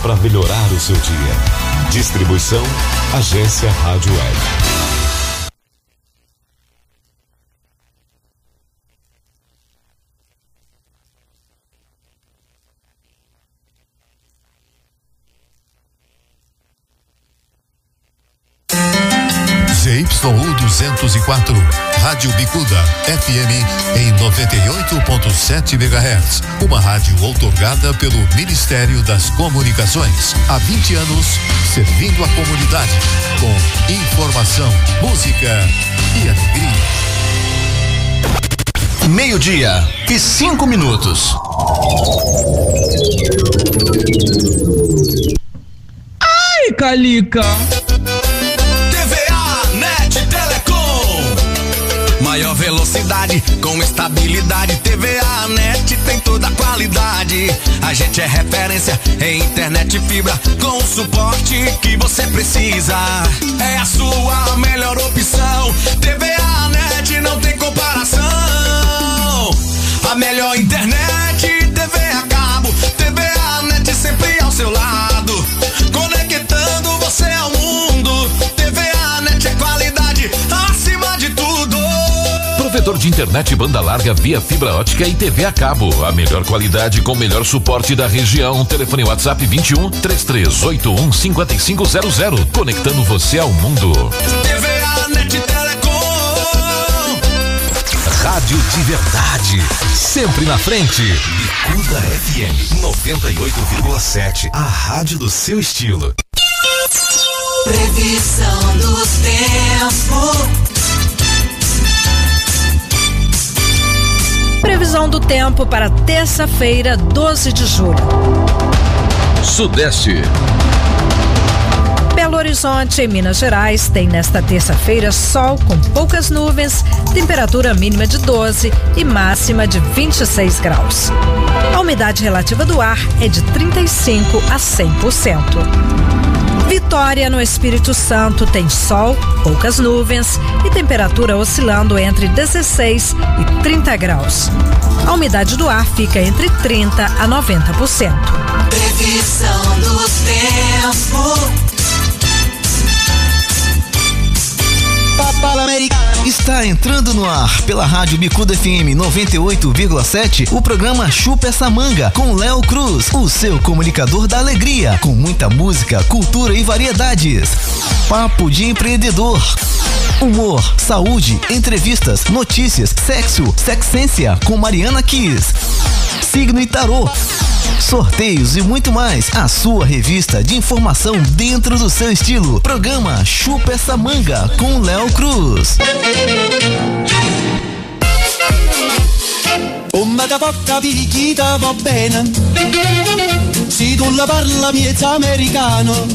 para melhorar o seu dia. Distribuição Agência Rádio Web. 204, Rádio Bicuda, FM em 98.7 MHz. Uma rádio outorgada pelo Ministério das Comunicações. Há 20 anos, servindo a comunidade com informação, música e alegria. Meio-dia e cinco minutos. Ai, Calica! Maior velocidade com estabilidade. TVA Net tem toda a qualidade. A gente é referência em internet fibra com o suporte que você precisa. É a sua melhor opção. TVA Net não tem comparação. A melhor internet, TV a cabo. TVA Net sempre ao seu lado. Provedor de internet banda larga via fibra ótica e TV a cabo. A melhor qualidade com o melhor suporte da região. Telefone WhatsApp 21 3381 5500. Conectando você ao mundo. TVA Net Telecom. Rádio de verdade. Sempre na frente. Bicuda FM 98,7. A rádio do seu estilo. Previsão do tempo. Previsão do tempo para terça-feira, 12 de julho. Sudeste. Belo Horizonte, em Minas Gerais, tem nesta terça-feira sol com poucas nuvens, temperatura mínima de 12 e máxima de 26 graus. A umidade relativa do ar é de 35 a 100%. Vitória, no Espírito Santo, tem sol, poucas nuvens e temperatura oscilando entre 16 e 30 graus. A umidade do ar fica entre 30 a 90%. Previsão do tempo. Está entrando no ar pela Rádio Bicuda FM 98,7 o programa Chupa essa manga com Léo Cruz, o seu comunicador da alegria, com muita música, cultura e variedades. Papo de empreendedor. Humor, saúde, entrevistas, notícias, sexo, sexência com Mariana Kiss. Signo e tarô. Sorteios e muito mais. A sua revista de informação dentro do seu estilo. Programa Chupa essa manga com Léo Cruz. Come da poca picchita va bene Se tu la parla miezza americano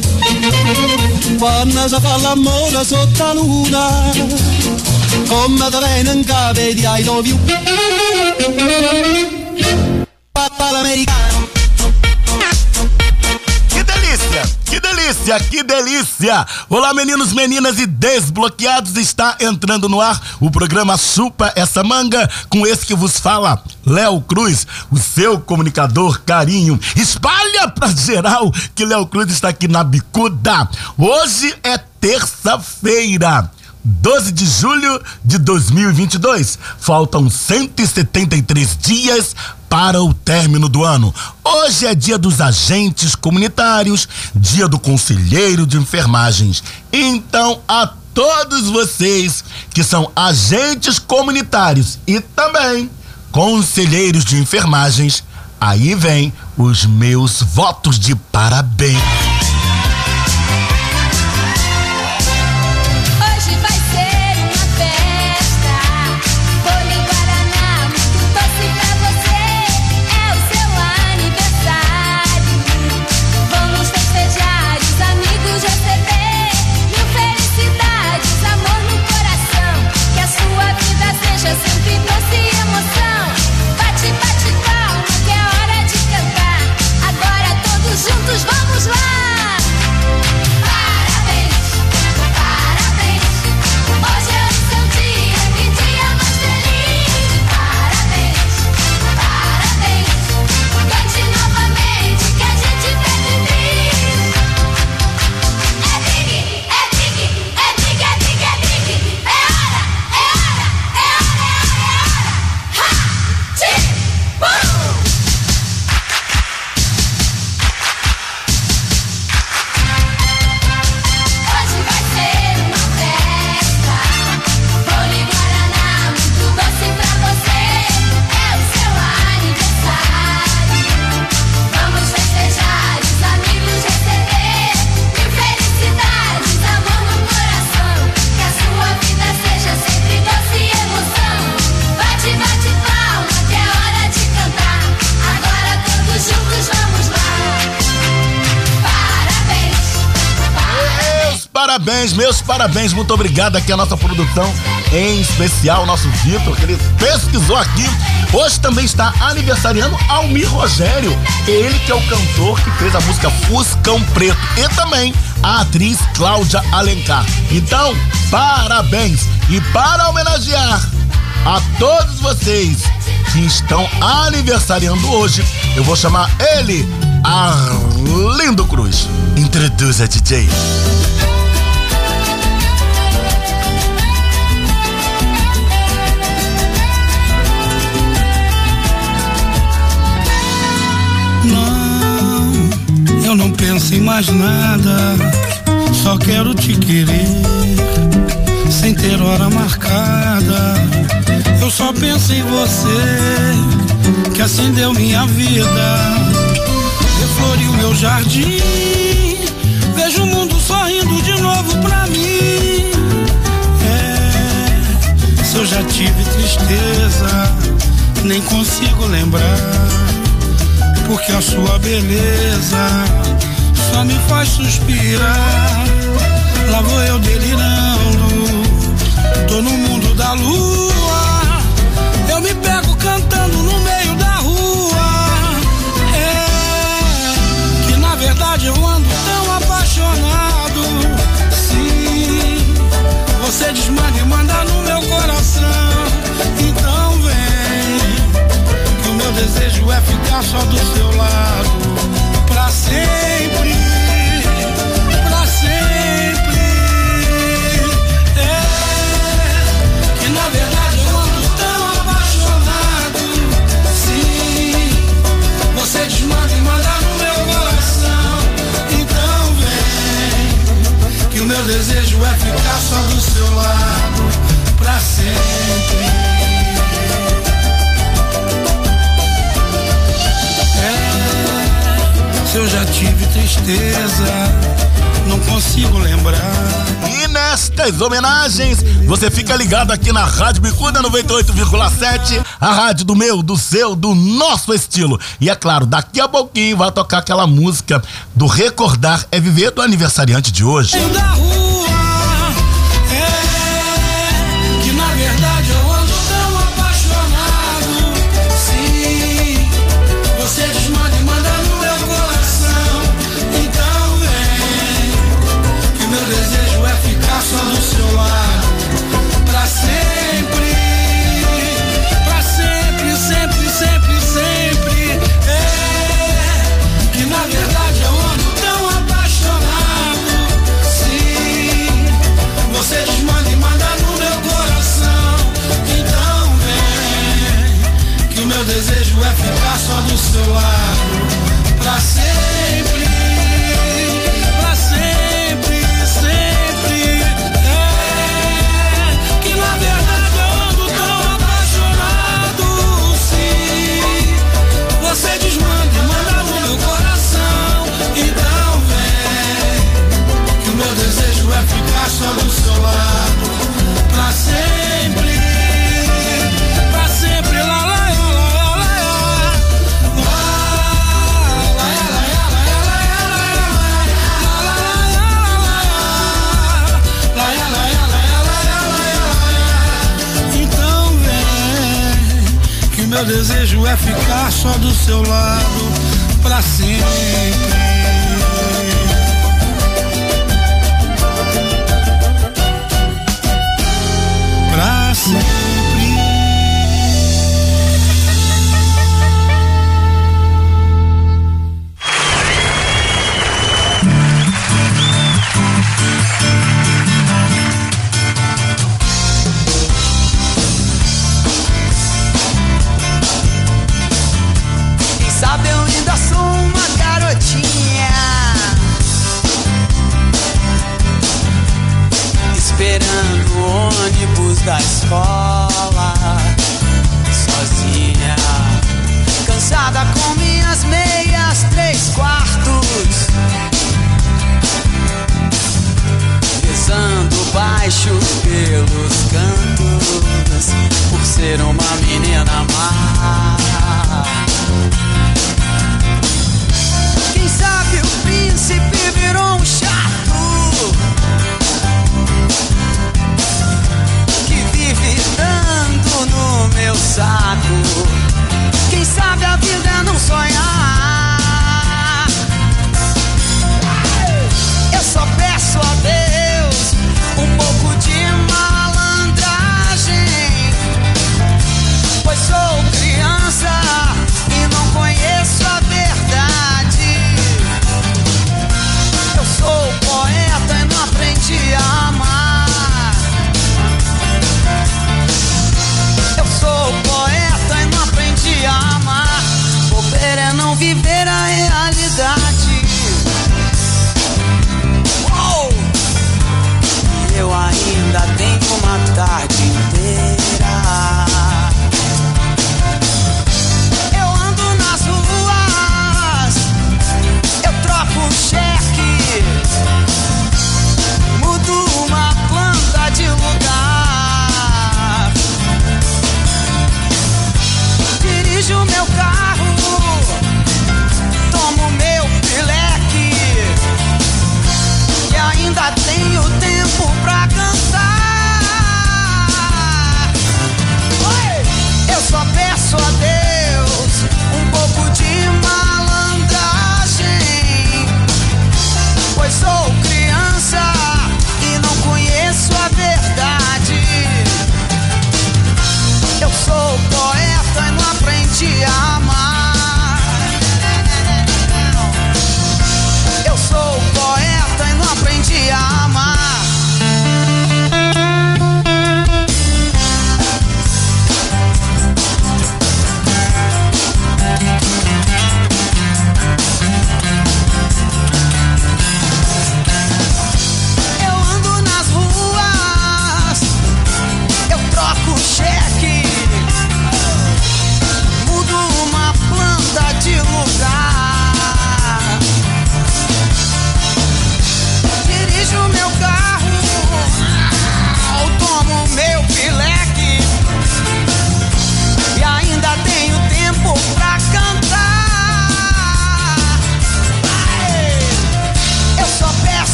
Quando si fa l'amore sotto la luna Come da viene in capo di I love you Papà l'americano Que delícia! Que delícia! Que delícia! Olá, meninos, meninas e desbloqueados! Está entrando no ar o programa Chupa essa manga com esse que vos fala, Léo Cruz, o seu comunicador carinho. Espalha pra geral que Léo Cruz está aqui na bicuda. Hoje é terça-feira. 12 de julho de 2022. Faltam 173 dias para o término do ano. Hoje é dia dos agentes comunitários, dia do conselheiro de enfermagens. Então, a todos vocês que são agentes comunitários e também conselheiros de enfermagens, aí vem os meus votos de parabéns. Parabéns. Muito obrigado aqui a nossa produção, em especial o nosso Vitor, que ele pesquisou aqui. Hoje também está aniversariando Almir Rogério, ele que é o cantor que fez a música Fuscão Preto. E também a atriz Cláudia Alencar. Então, parabéns! E para homenagear a todos vocês que estão aniversariando hoje, eu vou chamar ele, Arlindo Cruz. Introduza, DJ. Penso em mais nada, só quero te querer, sem ter hora marcada. Eu só penso em você, que acendeu minha vida, refloriu meu jardim. Vejo o mundo sorrindo de novo pra mim. É, se eu já tive tristeza, nem consigo lembrar porque a sua beleza só me faz suspirar. Lá vou eu delirando, tô no mundo da lua. Eu me pego cantando no meio da rua. É que na verdade eu ando tão apaixonado. Sim, você desmanda e manda no meu coração. Então vem que o meu desejo é ficar só do seu do seu lado pra sempre. É, se eu já tive tristeza, não consigo lembrar. E nestas homenagens, você fica ligado aqui na Rádio Bicuda 98,7, a rádio do meu, do seu, do nosso estilo. E é claro, daqui a pouquinho vai tocar aquela música do Recordar é Viver do aniversariante de hoje. Desejo é ficar só do seu lado pra sempre. Pra sempre. Ônibus da escola Sozinha Cansada com minhas meias três quartos Rezando baixo pelos cantos Por ser uma menina má. Quem sabe o príncipe virou um saco.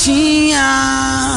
Garotinha.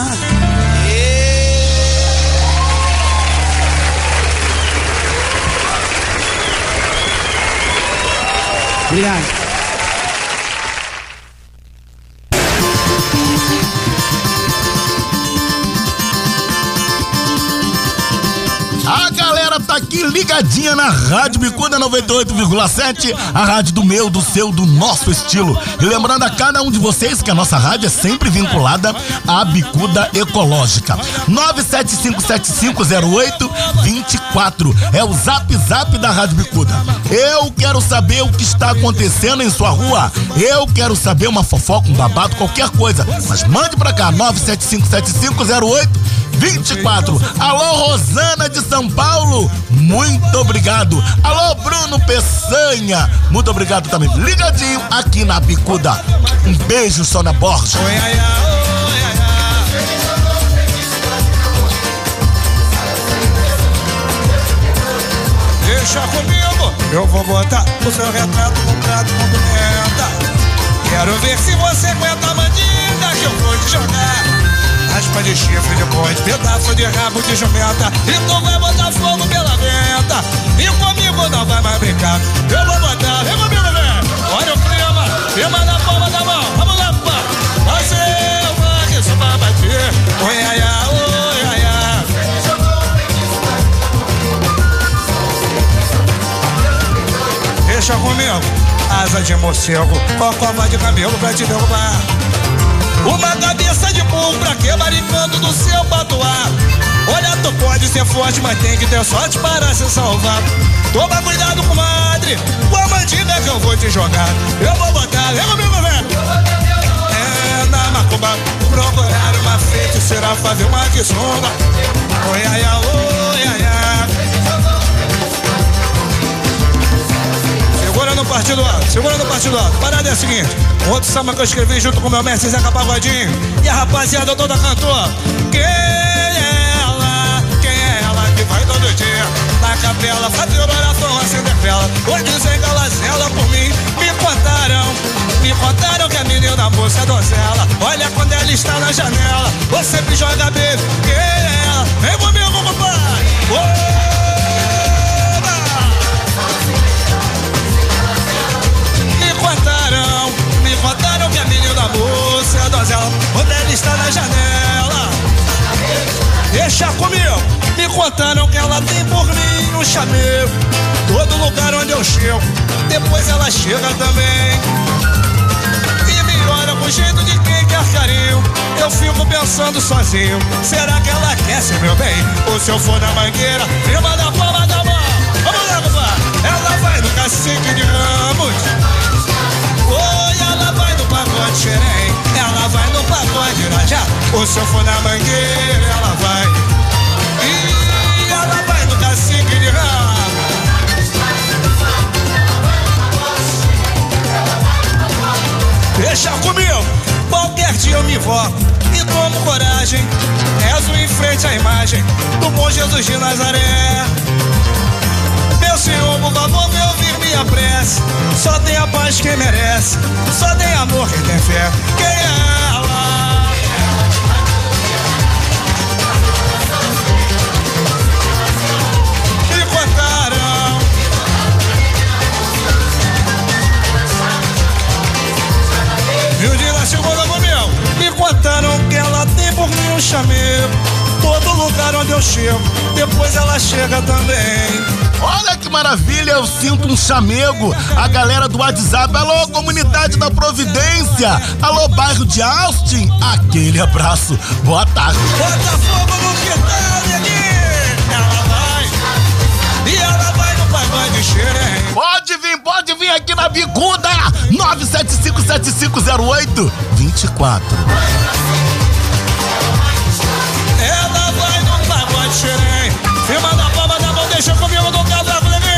98,7, a rádio do meu, do seu, do nosso estilo. E lembrando a cada um de vocês que a nossa rádio é sempre vinculada à Bicuda Ecológica. 975750824 é o zap zap da Rádio Bicuda. Eu quero saber o que está acontecendo em sua rua. Eu quero saber uma fofoca, um babado, qualquer coisa. Mas mande pra cá, 9757508 24. Alô, Rosana de São Paulo, muito obrigado. Alô, Bruno Peçanha, muito obrigado também. Ligadinho aqui na Bicuda. Um beijo, Sônia Borges. Deixa comigo, eu vou botar o seu retrato no prato com pimenta. Quero ver se você aguenta a mandinga que eu vou te jogar. Aspa de chifre pedaço de rabo de jumenta. E tu vai botar fogo pela venta. E comigo não vai mais brincar. Eu vou botar, vem comigo, vem. Olha o clima, clima na palma da mão. Vamos lá, pá. Fazer uma que isso vai bater. Oi, ai, ai, oi, ai, ai. Deixa comigo, asa de morcego, cocova de cabelo pra te derrubar. Uma cabeça de burro pra que maricando do seu patuar. Tu pode ser forte, mas tem que ter sorte para se salvar. Toma cuidado, comadre, com a mandinga que eu vou te jogar. Eu vou botar, vem comigo, velho. É, na macumba, procurar uma feiticeira, fazer uma quiçomba. Oi, ai, oi, ai. Segura no partido alto, segura no partido alto. Parada é a seguinte: outro samba que eu escrevi junto com meu mestre Zeca Pagodinho e a rapaziada toda cantou. Quem na capela fazer oração, acender vela? Hoje que ela por mim. Me contaram, me contaram que a menina moça é donzela. Olha quando ela está na janela, você me joga beijo. Quem é ela? Vem comigo, compadre. Me contaram, me contaram que a menina moça é donzela, quando ela está na janela. Deixa comigo, me contaram que ela tem por mim um chamego. Todo lugar onde eu chego, depois ela chega também. E me olha com jeito de quem quer carinho. Eu fico pensando sozinho, será que ela quer ser meu bem? Ou se eu for na mangueira, firma da palma da mão. Vamos lá, compadre. Ela vai no cacique de ramos. Oi, ela vai no pagode xerém, ela vai no pagode irajá. Ou se eu for na mangueira, ela vai. Deixa comigo, qualquer dia eu me invoco e tomo coragem. Rezo em frente à imagem do bom Jesus de Nazaré. Meu Senhor, por favor, me ouvir minha prece. Só tem a paz quem merece, só tem amor quem tem fé. Quem é Me contaram que ela tem por mim um chamego. Todo lugar onde eu chego, depois ela chega também. Olha que maravilha, eu sinto um chamego. A galera do WhatsApp, alô, comunidade da Providência, alô, bairro de Austin, aquele abraço. Boa tarde. Bota fogo no quintal, neguinho. Ela vai, e ela vai no pagode xerém. Pode vir, pode vir aqui na Bicuda, 9757508 24. Ela vai no pagode xerém. Firma da palma da mão, deixa comigo no casaco, neguinho.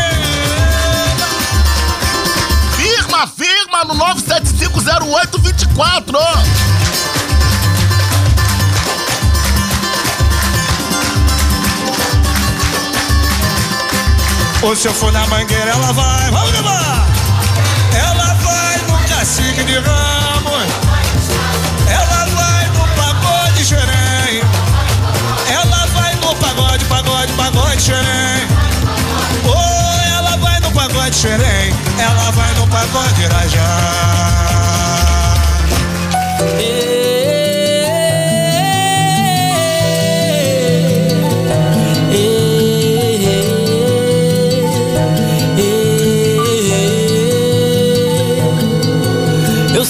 Firma, firma no 97508 24. Ou se eu for na mangueira, ela vai. Vamos levar! Ela vai no cacique de ramo. xerém. Ela vai no pagode, pagode, pagode xerém. Oh, ela vai no pagode xerém. Ela vai no pagode irajá.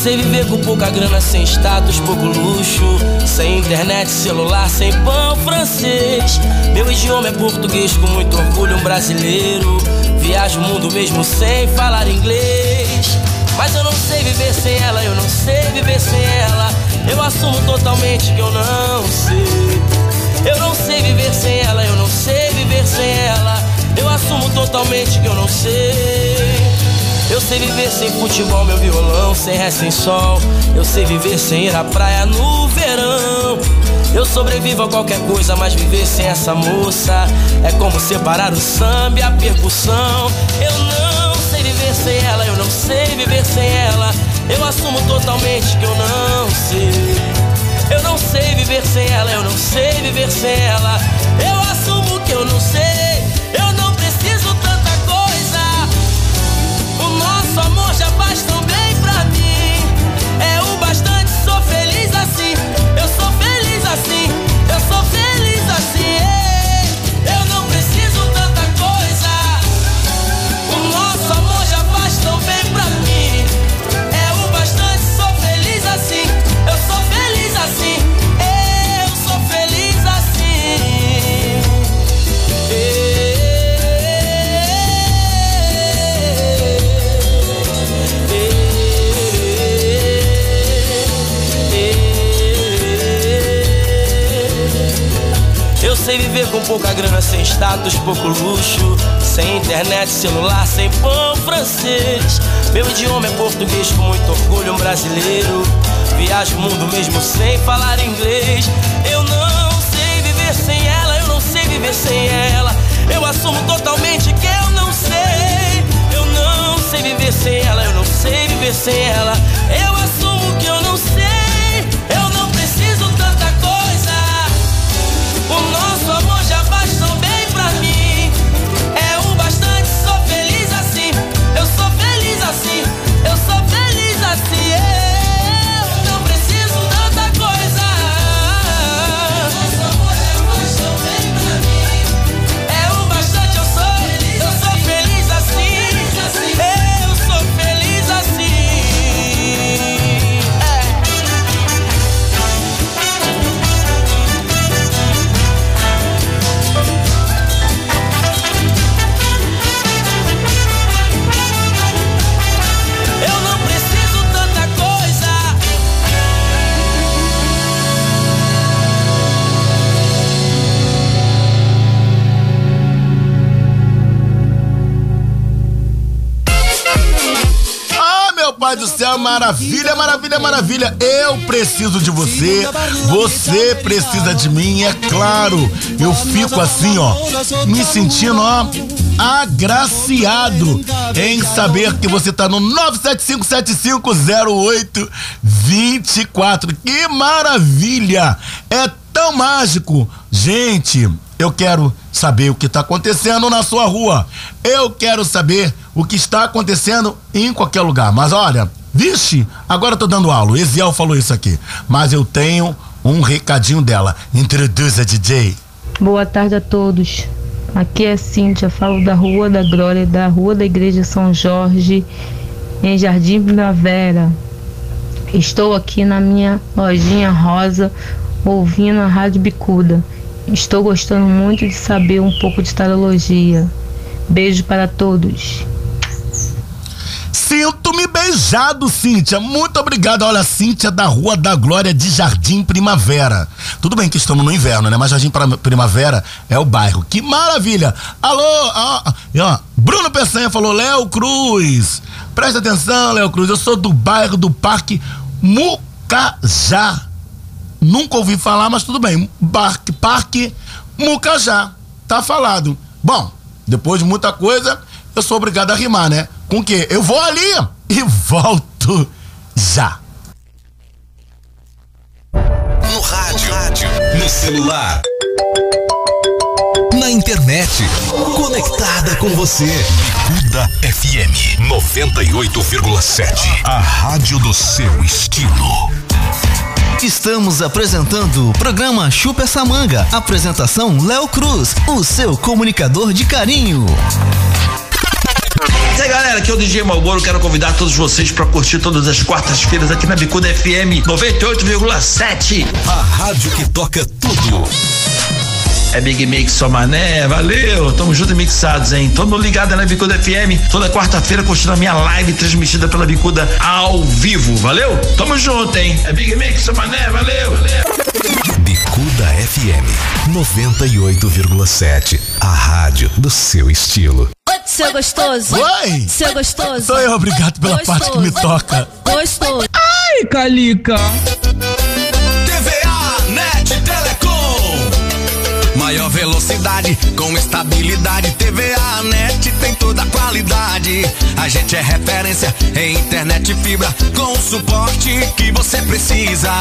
Sei viver com pouca grana, sem status, pouco luxo. Sem internet, celular, sem pão francês. Meu idioma é português, com muito orgulho, um brasileiro. Viajo o mundo mesmo sem falar inglês. Mas eu não sei viver sem ela, eu não sei viver sem ela. Eu assumo totalmente que eu não sei. Eu não sei viver sem ela, eu não sei viver sem ela. Eu assumo totalmente que eu não sei. Eu sei viver sem futebol, meu violão, sem ré, sem sol. Eu sei viver sem ir à praia no verão. Eu sobrevivo a qualquer coisa, mas viver sem essa moça é como separar o samba e a percussão. Eu não sei viver sem ela, eu não sei viver sem ela. Eu assumo totalmente que eu não sei. Eu não sei viver sem ela, eu não sei viver sem ela. Eu assumo que eu não sei. Sei viver com pouca grana, sem status, pouco luxo, sem internet, celular, sem pão francês. Meu idioma é português com muito orgulho, um brasileiro. Viajo o mundo mesmo sem falar inglês. Eu não sei viver sem ela, eu não sei viver sem ela. Eu assumo totalmente que eu não sei. Eu não sei viver sem ela, eu não sei viver sem ela. Eu assumo do céu, maravilha, maravilha, maravilha. Eu preciso de você, você precisa de mim, é claro. Eu fico assim, ó, me sentindo, ó, agraciado em saber que você tá no 975750824. Que maravilha! É tão mágico. Gente, eu quero saber o que está acontecendo na sua rua. Eu quero saber o que está acontecendo em qualquer lugar. Mas olha, vixe, agora eu tô dando aula. O Eziel falou isso aqui. Mas eu tenho um recadinho dela. Introduza, DJ. Boa tarde a todos. Aqui é Cíntia, falo da Rua da Glória, da Rua da Igreja São Jorge, em Jardim Primavera. Estou aqui na minha lojinha rosa, ouvindo a Rádio Bicuda. Estou gostando muito de saber um pouco de tarologia. Beijo para todos. Sinto-me beijado, Cíntia. Muito obrigado. Olha, Cíntia da Rua da Glória de Jardim Primavera. Tudo bem que estamos no inverno, né? Mas Jardim Primavera é o bairro. Que maravilha! Alô, ó, ó, Bruno Peçanha falou, Léo Cruz. Presta atenção, Léo Cruz. Eu sou do bairro do Parque Mucajá. Nunca ouvi falar, mas tudo bem. Parque, Parque Mucajá. Tá falado. Bom, depois de muita coisa, eu sou obrigado a rimar, né? Com o quê? Eu vou ali e volto já. No rádio, no celular, na internet, conectada com você. Bicuda FM 98,7. A rádio do seu estilo. Estamos apresentando o programa Chupa essa manga. Apresentação Léo Cruz, o seu comunicador de carinho. E aí galera, aqui é o DJ Malboro, quero convidar todos vocês para curtir todas as quartas-feiras aqui na Bicuda FM 98,7. A rádio que toca tudo. É Big Mix só mané, valeu, tamo junto e mixados, hein? Todo ligado na Bicuda FM, toda quarta-feira curtindo a minha live transmitida pela Bicuda ao vivo, valeu? Tamo junto, hein? É Big Mix só mané, valeu, valeu. Bicuda FM 98,7. A rádio do seu estilo. Seu gostoso. Oi. Seu gostoso. Sou eu, obrigado pela parte que me toca. Gostoso. Ai, Calica. Maior velocidade com estabilidade. TVA Net tem toda a qualidade. A gente é referência em internet fibra com o suporte que você precisa.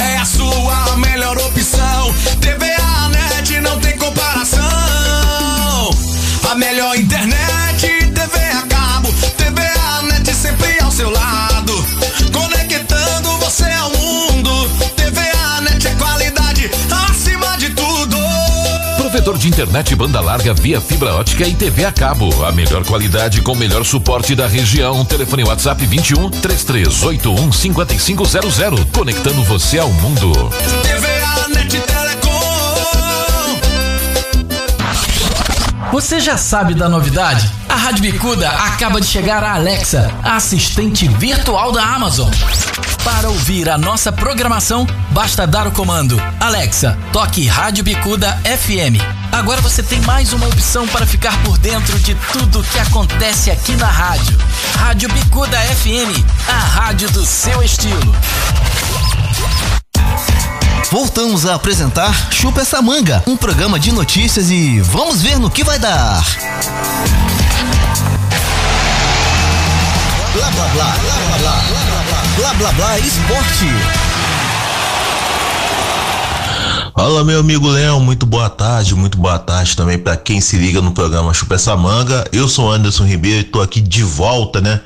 É a sua melhor opção. TVA Net não tem comparação. A melhor internet, TV a cabo, TVA Net sempre ao seu lado. Provedor de internet banda larga via fibra ótica e TV a cabo. A melhor qualidade com o melhor suporte da região. Telefone WhatsApp 21 3381 5500. Conectando você ao mundo. TVA Você já sabe da novidade? A Rádio Bicuda acaba de chegar a Alexa, a assistente virtual da Amazon. Para ouvir a nossa programação, basta dar o comando Alexa, toque Rádio Bicuda FM. Agora você tem mais uma opção para ficar por dentro de tudo que acontece aqui na rádio. Rádio Bicuda FM, a rádio do seu estilo. Voltamos a apresentar Chupa essa manga, um programa de notícias e vamos ver no que vai dar. Blá blá blá, blá blá blá, blá blá blá, blá blá esporte. Fala meu amigo Léo, muito boa tarde, muito boa tarde também para quem se liga no programa Chupa essa manga. Eu sou Anderson Ribeiro e tô aqui de volta, né?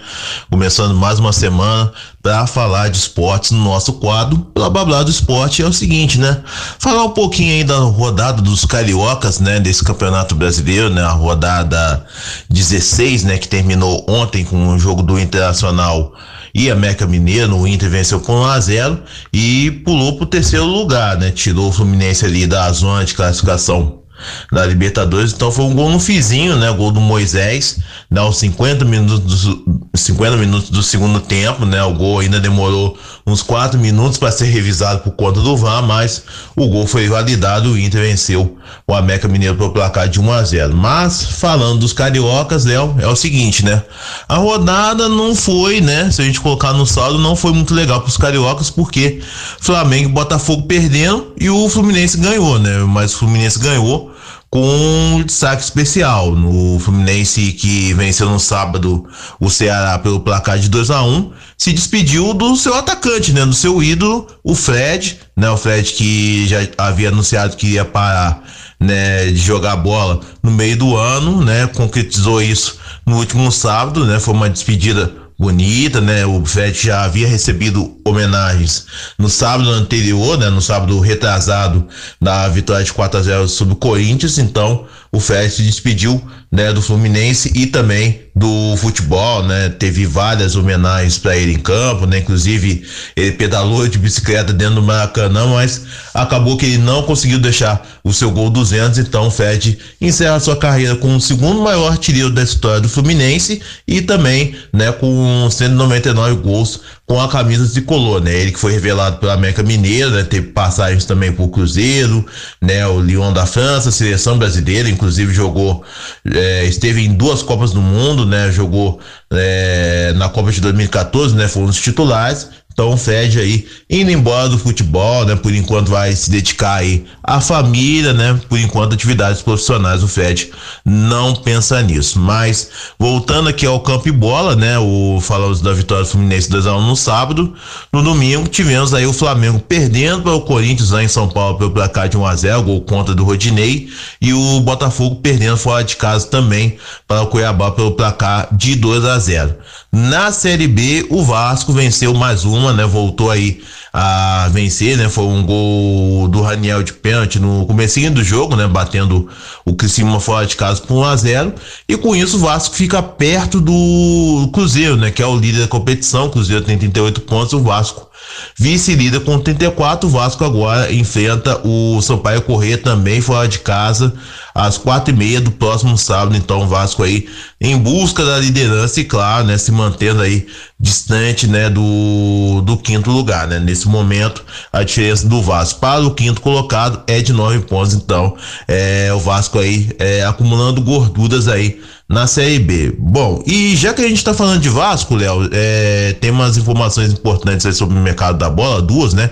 Começando mais uma semana para falar de esportes no nosso quadro. Blá blá blá do esporte é o seguinte, né? Falar um pouquinho aí da rodada dos cariocas, né, desse Campeonato Brasileiro, né, a rodada 16, né, que terminou ontem com o jogo do Internacional e América Mineiro, o Inter venceu com 1 a 0 e pulou pro terceiro lugar, né? Tirou o Fluminense ali da zona de classificação da Libertadores, então foi um gol no fizinho, né? Gol do Moisés, né? Aos 50 minutos do, 50 minutos do segundo tempo, né? O gol ainda demorou uns 4 minutos para ser revisado por conta do VAR, mas o gol foi validado, o Inter venceu o América Mineiro pelo placar de 1 a 0. Mas falando dos cariocas, Léo, é o seguinte, né? A rodada não foi, né? Se a gente colocar no saldo, não foi muito legal para os cariocas, porque Flamengo e Botafogo perdendo e o Fluminense ganhou, né? Mas o Fluminense ganhou com um destaque especial no Fluminense que venceu no sábado o Ceará pelo placar de 2 a 1 se despediu do seu atacante, né, do seu ídolo, o Fred, né, o Fred que já havia anunciado que ia parar, né, de jogar bola no meio do ano, né, concretizou isso no último sábado, né, foi uma despedida bonita, né? O Fred já havia recebido homenagens no sábado anterior, né? No sábado retrasado da vitória de 4 a 0 sobre o Corinthians, então o Fred se despediu, né, do Fluminense e também do futebol, né? Teve várias homenagens para ele em campo, né? Inclusive ele pedalou de bicicleta dentro do Maracanã, mas acabou que ele não conseguiu deixar o seu gol 200, então o Fred encerra sua carreira com o segundo maior artilheiro da história do Fluminense e também, né, com 199 gols com a camisa tricolor, né? Ele que foi revelado pela América Mineira, né? Teve passagens também por Cruzeiro, né? O Lyon da França, seleção brasileira, inclusive jogou, é, esteve em duas Copas do Mundo, né? Jogou é, na Copa de 2014, né? Foi um dos titulares. Então Fred aí indo embora do futebol, né? Por enquanto vai se dedicar aí à família, né? Por enquanto atividades profissionais o Fred não pensa nisso. Mas voltando aqui ao campo e bola, né? O falamos da vitória do Fluminense 2 a 1 no sábado, no domingo tivemos aí o Flamengo perdendo para o Corinthians lá em São Paulo pelo placar de 1 a 0, gol contra do Rodinei, e o Botafogo perdendo fora de casa também para o Cuiabá pelo placar de 2 a 0. Na Série B, o Vasco venceu mais uma, né? Voltou aí a vencer, né? Foi um gol do Raniel de pênalti no comecinho do jogo, né? Batendo o Criciúma fora de casa por 1 a 0 e com isso o Vasco fica perto do Cruzeiro, né? Que é o líder da competição. O Cruzeiro tem 38 pontos, o Vasco vice-líder com 34. O Vasco agora enfrenta o Sampaio Corrêa também fora de casa às quatro e meia do próximo sábado. Então o Vasco aí em busca da liderança e claro, né, se mantendo aí distante, né, do, do quinto lugar, né? Nesse momento a diferença do Vasco para o quinto colocado é de nove pontos. Então é o Vasco aí é, acumulando gorduras aí na Série B. Bom, e já que a gente tá falando de Vasco, Léo, é, tem umas informações importantes sobre o mercado da bola, duas, né?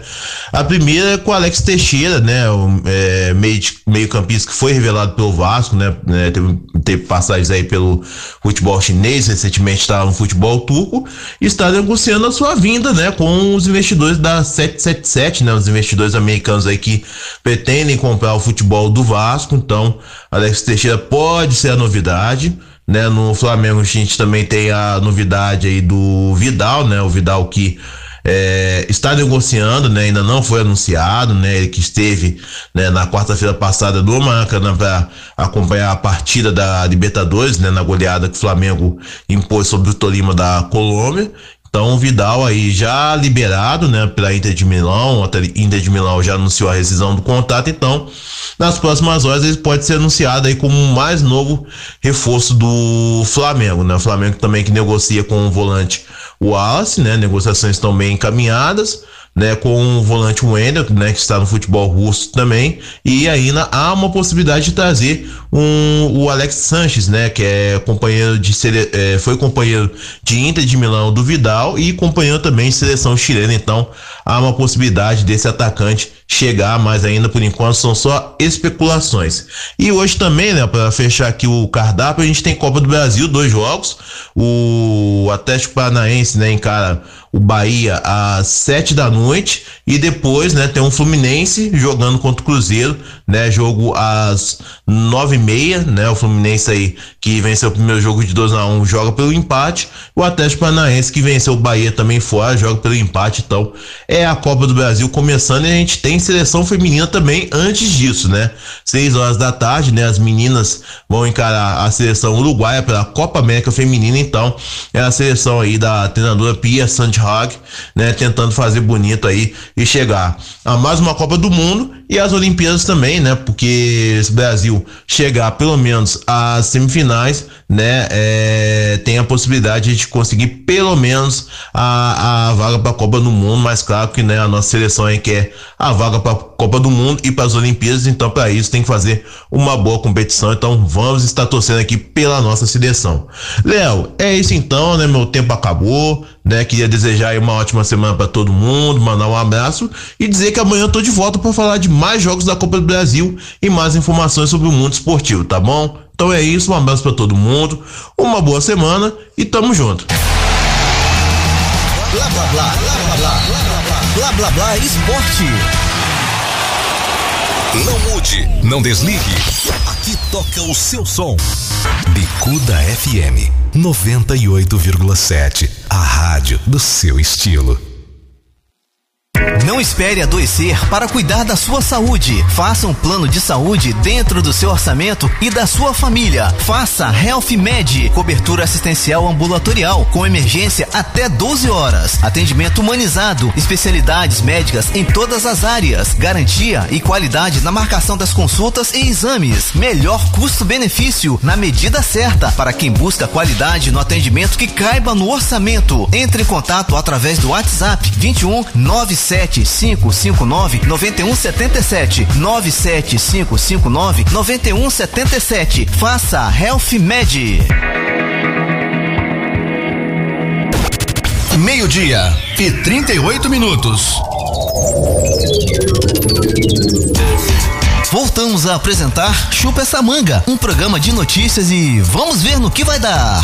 A primeira é com o Alex Teixeira, né? O é, meio, meio campista que foi revelado pelo Vasco, né? né, teve, teve passagens aí pelo futebol chinês, recentemente estava no futebol turco, e está negociando a sua vinda, né? Com os investidores da 777, né? Os investidores americanos aí que pretendem comprar o futebol do Vasco, então Alex Teixeira pode ser a novidade né? No Flamengo a gente também tem a novidade aí do Vidal, né? O Vidal que é, está negociando, né? Ainda não foi anunciado, né? Ele que esteve né, na quarta-feira passada no Maracanã para acompanhar a partida da Libertadores, né? Na goleada que o Flamengo impôs sobre o Tolima da Colômbia. Então o Vidal aí já liberado, né, pela Inter de Milão, a Inter de Milão já anunciou a rescisão do contrato, então nas próximas horas ele pode ser anunciado aí como mais novo reforço do Flamengo, né? O Flamengo também que negocia com o volante Wallace, né? Negociações estão bem encaminhadas né, com o volante Wendel, né, que está no futebol russo também, e ainda há uma possibilidade de trazer um, o Alex Sanches, né, que é companheiro de é, foi companheiro de Inter de Milão do Vidal e companheiro também de seleção chilena, então há uma possibilidade desse atacante chegar, mas ainda por enquanto são só especulações. E hoje também, né, para fechar aqui o cardápio, a gente tem Copa do Brasil, dois jogos, o Atlético Paranaense, né, encara o Bahia às sete da noite e depois, né, tem um Fluminense jogando contra o Cruzeiro, né, jogo às nove e meia, né, o Fluminense aí que venceu o primeiro jogo de 2 a 1 um, joga pelo empate, o Atlético Paranaense que venceu o Bahia também fora, joga pelo empate, então é a Copa do Brasil começando e a gente tem seleção feminina também antes disso, né, seis horas da tarde, né, as meninas vão encarar a seleção uruguaia pela Copa América Feminina, então é a seleção aí da treinadora Pia Santos Hag, né, tentando fazer bonito aí e chegar a mais uma Copa do Mundo e as Olimpíadas também, né? Porque se o Brasil chegar pelo menos às semifinais, né, é, tem a possibilidade de conseguir pelo menos a, a vaga para a Copa do Mundo, mas claro que né, a nossa seleção aí quer a vaga para a Copa do Mundo e para as Olimpíadas, então para isso tem que fazer uma boa competição, então vamos estar torcendo aqui pela nossa seleção. Léo, é isso então, né? Meu tempo acabou, né? Queria desejar aí uma ótima semana para todo mundo, mandar um abraço e dizer que amanhã eu tô de volta para falar de mais jogos da Copa do Brasil e mais informações sobre o mundo esportivo, tá bom? Então é isso, um abraço para todo mundo, uma boa semana e tamo junto. Blá blá blá, blá blá blá, blá blá blá esporte. Não mude, não desligue. Aqui toca o seu som. Bicuda FM 98,7. A rádio do seu estilo. Não espere adoecer para cuidar da sua saúde. Faça um plano de saúde dentro do seu orçamento e da sua família. Faça Health Med, cobertura assistencial ambulatorial com emergência até 12 horas. Atendimento humanizado, especialidades médicas em todas as áreas, garantia e qualidade na marcação das consultas e exames. Melhor custo-benefício na medida certa para quem busca qualidade no atendimento que caiba no orçamento. Entre em contato através do WhatsApp 21 97 559 9177 97559 9177. Faça Health Med. Meio-dia e 38 minutos. Voltamos a apresentar Chupa essa manga, um programa de notícias e vamos ver no que vai dar.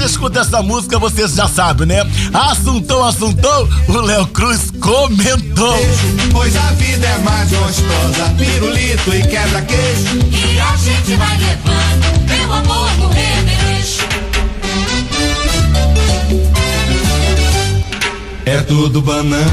Você escuta essa música, você já sabe, né? Assuntou, assuntou, o Léo Cruz comentou. Pois a vida é mais gostosa, pirulito e quebra-queixo. E a gente vai levando, meu amor, no remeleixo. É tudo banana,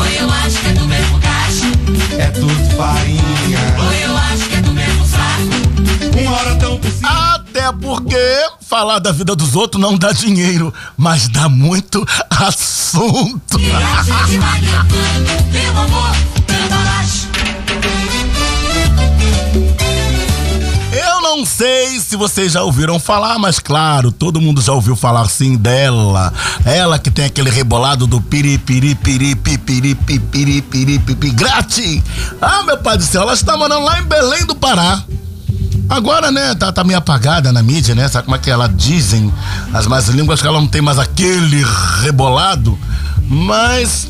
Oi, eu acho que é do mesmo cacho. é tudo farinha. Oi, eu acho que é do mesmo saco. Uma hora tão por cima. Porque falar da vida dos outros não dá dinheiro, mas dá muito assunto. E. Eu não sei se vocês já ouviram falar, mas claro, todo mundo já ouviu falar sim dela. Ela que tem aquele rebolado do piripiri, piripiri, piripiri, piripiri, piripiri, grátis. Ah, meu pai do céu, ela está morando lá em Belém do Pará. Agora, né, tá, tá meio apagada na mídia, né? Sabe como é que ela dizem as más línguas que ela não tem mais aquele rebolado? Mas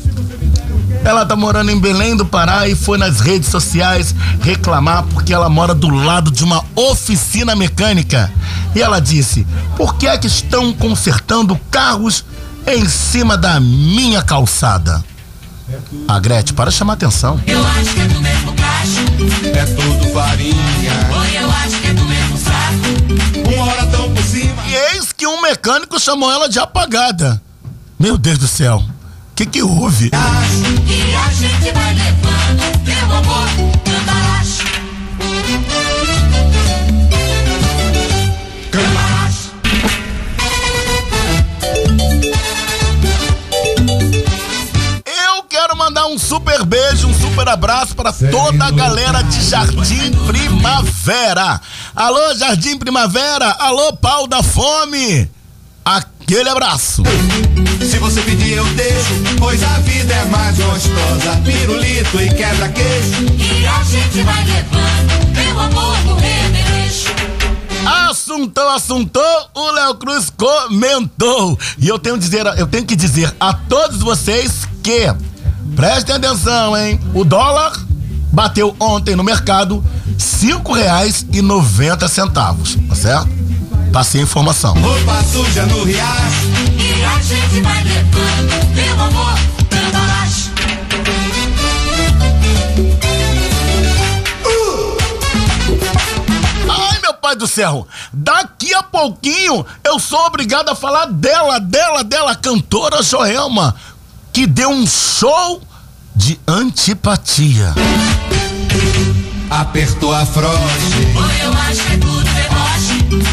ela tá morando em Belém do Pará e foi nas redes sociais reclamar porque ela mora do lado de uma oficina mecânica. E ela disse: "Por que é que estão consertando carros em cima da minha calçada?" A Gretchen, para chamar atenção. Eu acho que é do mesmo cacho. É tudo farinha. Mecânico chamou ela de apagada. Meu Deus do céu. O que que houve? Mandar um super beijo, um super abraço para toda a galera de Jardim Primavera. Alô, Jardim Primavera. Alô, pau da fome. Aquele abraço. Se você pedir, eu deixo. Pois a vida é mais gostosa, pirulito e quebra-queixo. E a gente vai levando, meu amor, no remeleixo. Assuntou, assuntou, o Léo Cruz comentou. E eu tenho, dizer, eu tenho que dizer a todos vocês que prestem atenção, hein? O dólar bateu ontem no mercado cinco reais e noventa centavos, tá certo? Passei a informação. Roupa suja no riacho. E a gente vai levando, meu amor, dando abaixo. Ai, meu pai do céu, daqui a pouquinho eu sou obrigado a falar dela, dela, dela, cantora Joelma, que deu um show de antipatia. Apertou a froche. Oi, eu acho que.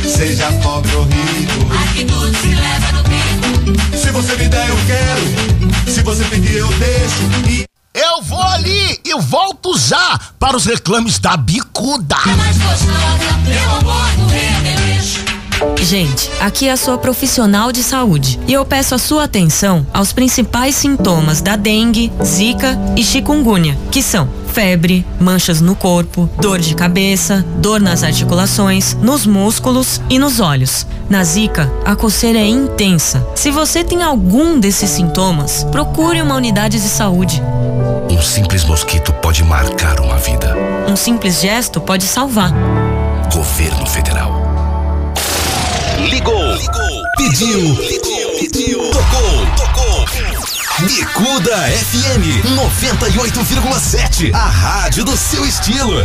Seja pobre ou rico. Aqui tudo se leva no bico. Se você me der, eu quero. Se você pedir, eu deixo. E Eu vou ali e volto já para os reclames da bicuda. É mais gostosa, remeleixo. Gente, aqui é a sua profissional de saúde e eu peço a sua atenção aos principais sintomas da dengue, zika e chikungunya, que são febre, manchas no corpo, dor de cabeça, dor nas articulações, nos músculos e nos olhos. Na zika, a coceira é intensa. Se você tem algum desses sintomas, procure uma unidade de saúde. Um simples mosquito pode marcar uma vida. Um simples gesto pode salvar. Governo Federal. Ligou. Pediu. Pediu. Tocou. Tocou. Bicuda FM 98,7. A rádio do seu estilo.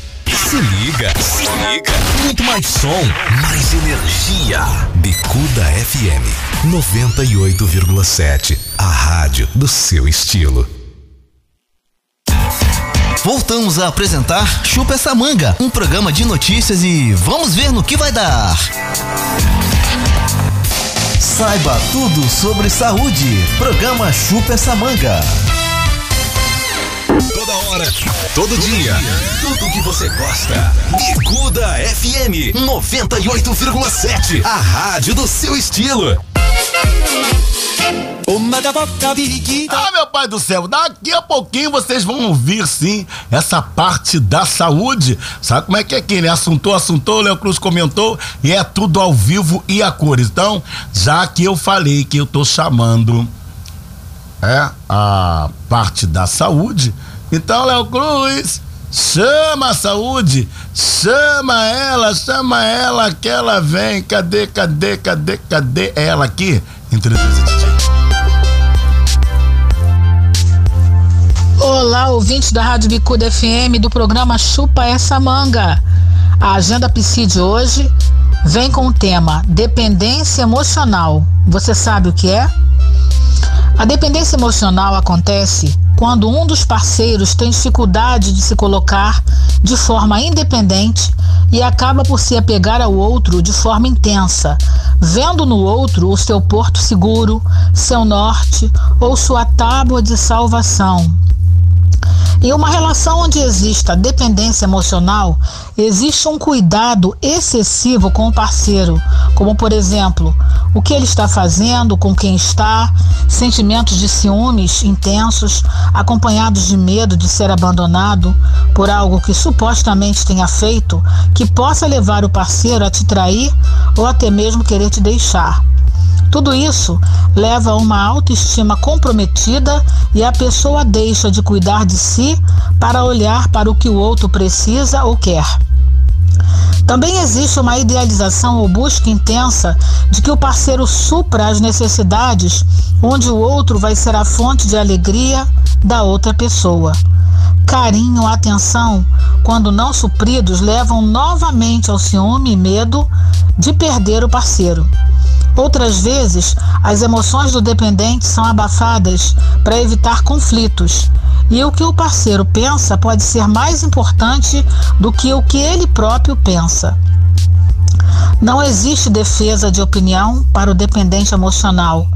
Se liga. Se liga. Muito mais som. Mais energia. Bicuda FM 98,7. A rádio do seu estilo. Voltamos a apresentar Chupa essa manga, um programa de notícias e vamos ver no que vai dar. Saiba tudo sobre saúde. Programa Chupa essa manga. Toda hora, todo dia, tudo que você gosta. Bicuda FM 98,7. A rádio do seu estilo. Ah, meu pai do céu, daqui a pouquinho vocês vão ouvir sim essa parte da saúde. Sabe como é que é aqui, né? Assuntou, assuntou, o Léo Cruz comentou e é tudo ao vivo e a cores. Então, já que eu falei que eu tô chamando é a parte da saúde, então, Léo Cruz, chama a saúde, chama ela, chama ela que ela vem. Cadê, cadê, cadê, cadê ela aqui? DJ. Olá, ouvintes da Rádio Bicuda FM do programa Chupa Essa Manga. A agenda Psi de hoje vem com o tema Dependência Emocional. Você sabe o que é? A dependência emocional acontece quando um dos parceiros tem dificuldade de se colocar de forma independente e acaba por se apegar ao outro de forma intensa, vendo no outro o seu porto seguro, seu norte ou sua tábua de salvação. Em uma relação onde exista dependência emocional, existe um cuidado excessivo com o parceiro, como por exemplo, o que ele está fazendo, com quem está, sentimentos de ciúmes intensos, acompanhados de medo de ser abandonado por algo que supostamente tenha feito, que possa levar o parceiro a te trair ou até mesmo querer te deixar. Tudo isso leva a uma autoestima comprometida e a pessoa deixa de cuidar de si para olhar para o que o outro precisa ou quer. Também existe uma idealização ou busca intensa de que o parceiro supra as necessidades, onde o outro vai ser a fonte de alegria da outra pessoa. Carinho, atenção, quando não supridos, levam novamente ao ciúme e medo de perder o parceiro. Outras vezes, as emoções do dependente são abafadas para evitar conflitos. E o que o parceiro pensa pode ser mais importante do que o que ele próprio pensa. Não existe defesa de opinião para o dependente emocional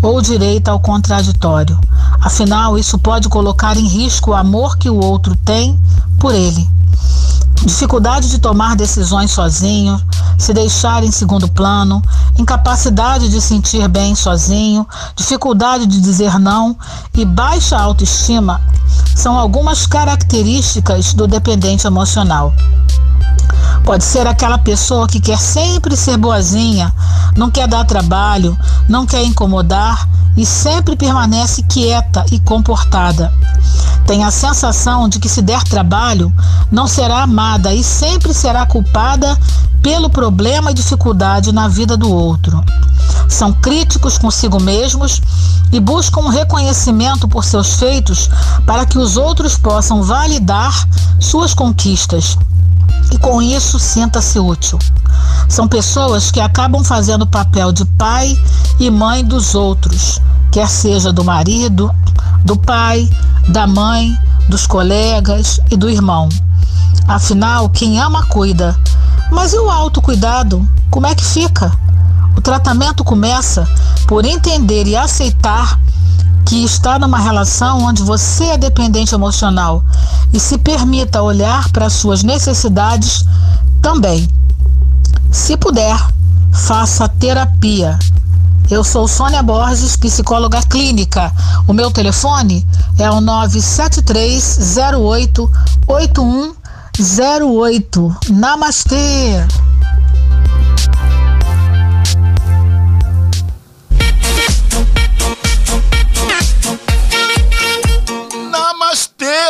ou direito ao contraditório. Afinal, isso pode colocar em risco o amor que o outro tem por ele. Dificuldade de tomar decisões sozinho, se deixar em segundo plano, incapacidade de sentir bem sozinho, dificuldade de dizer não e baixa autoestima são algumas características do dependente emocional. Pode ser aquela pessoa que quer sempre ser boazinha, não quer dar trabalho, não quer incomodar e sempre permanece quieta e comportada. Tem a sensação de que se der trabalho, não será amada e sempre será culpada pelo problema e dificuldade na vida do outro. São críticos consigo mesmos e buscam um reconhecimento por seus feitos para que os outros possam validar suas conquistas e com isso sinta-se útil. São pessoas que acabam fazendo o papel de pai e mãe dos outros, quer seja do marido, do pai, da mãe, dos colegas e do irmão. Afinal, quem ama cuida. Mas e o autocuidado? Como é que fica? O tratamento começa por entender e aceitar que está numa relação onde você é dependente emocional e se permita olhar para suas necessidades também. Se puder, faça terapia. Eu sou Sônia Borges, psicóloga clínica. O meu telefone é o 97308 8108. Namastê!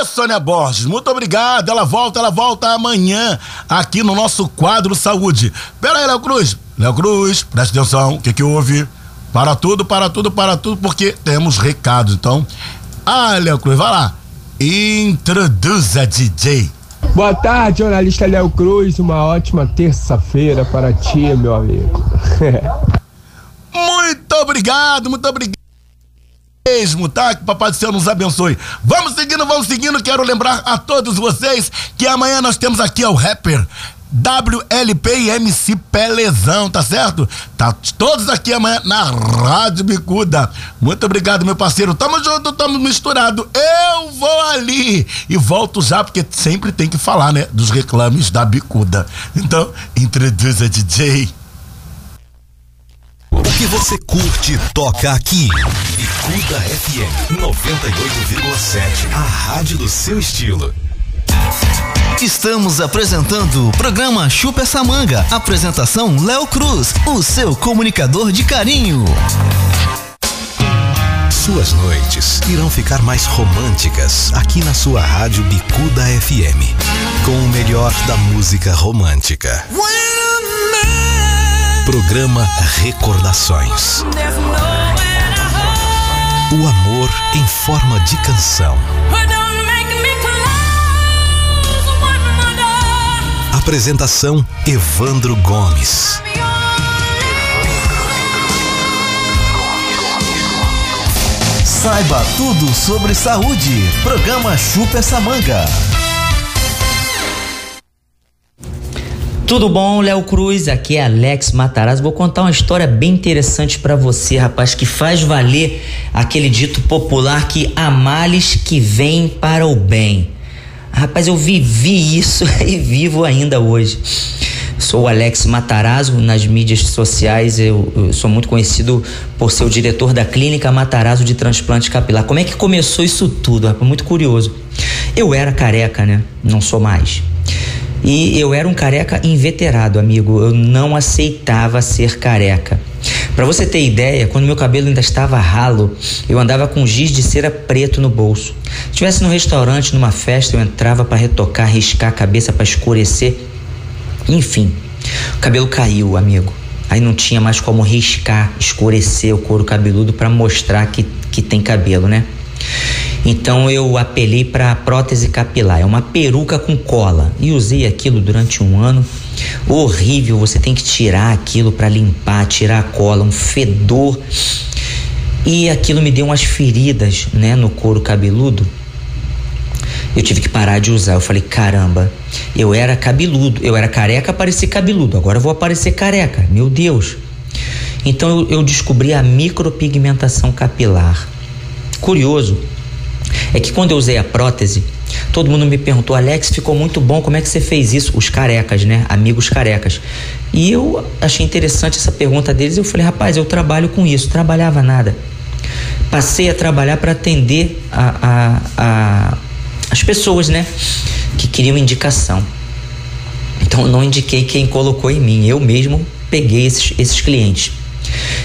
Sônia Borges. Muito obrigado. Ela volta, ela volta amanhã aqui no nosso quadro Saúde. Pera aí, Léo Cruz. Léo Cruz, presta atenção. O que que houve? Para tudo, para tudo, para tudo, porque temos recados. Então, ah, Léo Cruz, vai lá. Introduza, DJ. Boa tarde, jornalista Léo Cruz. Uma ótima terça-feira para ti, meu amigo. Muito obrigado, muito obrigado mesmo, tá? Que Papai do Céu nos abençoe. Vamos seguindo, vamos seguindo. Quero lembrar a todos vocês que amanhã nós temos aqui o rapper WLP e MC Pelezão, tá certo? Tá todos aqui amanhã na Rádio Bicuda. Muito obrigado, meu parceiro. Tamo junto, tamo misturado. Eu vou ali e volto já, porque sempre tem que falar, né? Dos reclames da Bicuda. Então, introduza DJ. O que você curte toca aqui. Bicuda FM 98,7. A rádio do seu estilo. Estamos apresentando o programa Chupa essa manga. Apresentação Léo Cruz, o seu comunicador de carinho. Suas noites irão ficar mais românticas aqui na sua rádio Bicuda FM. Com o melhor da música romântica. Programa Recordações. O amor em forma de canção. Apresentação Evandro Gomes. Saiba tudo sobre saúde. Programa Chupa essa manga. Tudo bom, Léo Cruz? Aqui é Alex Matarazzo. Vou contar uma história bem interessante para você, rapaz, que faz valer aquele dito popular que há males que vêm para o bem. Rapaz, eu vivi isso e vivo ainda hoje. Sou Alex Matarazzo nas mídias sociais. Eu, eu, sou muito conhecido por ser o diretor da Clínica Matarazzo de Transplante Capilar. Como é que começou isso tudo? Rapaz? Muito curioso. Eu era careca, né? Não sou mais. E eu era um careca inveterado, amigo. Eu não aceitava ser careca. Para você ter ideia, quando meu cabelo ainda estava ralo, eu andava com giz de cera preto no bolso. Se estivesse no restaurante, numa festa, eu entrava para retocar, riscar a cabeça para escurecer. Enfim, o cabelo caiu, amigo. Aí não tinha mais como riscar, escurecer o couro cabeludo para mostrar que, que tem cabelo, né? Então eu apelei para prótese capilar, é uma peruca com cola e usei aquilo durante um ano. Horrível, você tem que tirar aquilo para limpar, tirar a cola, um fedor. E aquilo me deu umas feridas, né, no couro cabeludo. Eu tive que parar de usar. Eu falei, caramba, eu era cabeludo, eu era careca, apareci cabeludo. Agora eu vou aparecer careca. Meu Deus. Então eu, eu descobri a micropigmentação capilar. Curioso é que quando eu usei a prótese, todo mundo me perguntou, Alex, ficou muito bom, como é que você fez isso? Os carecas, né? Amigos carecas. E eu achei interessante essa pergunta deles. Eu falei, rapaz, eu trabalho com isso. Trabalhava nada. Passei a trabalhar para atender a, a, a, as pessoas, né? Que queriam indicação. Então eu não indiquei quem colocou em mim. Eu mesmo peguei esses, esses clientes.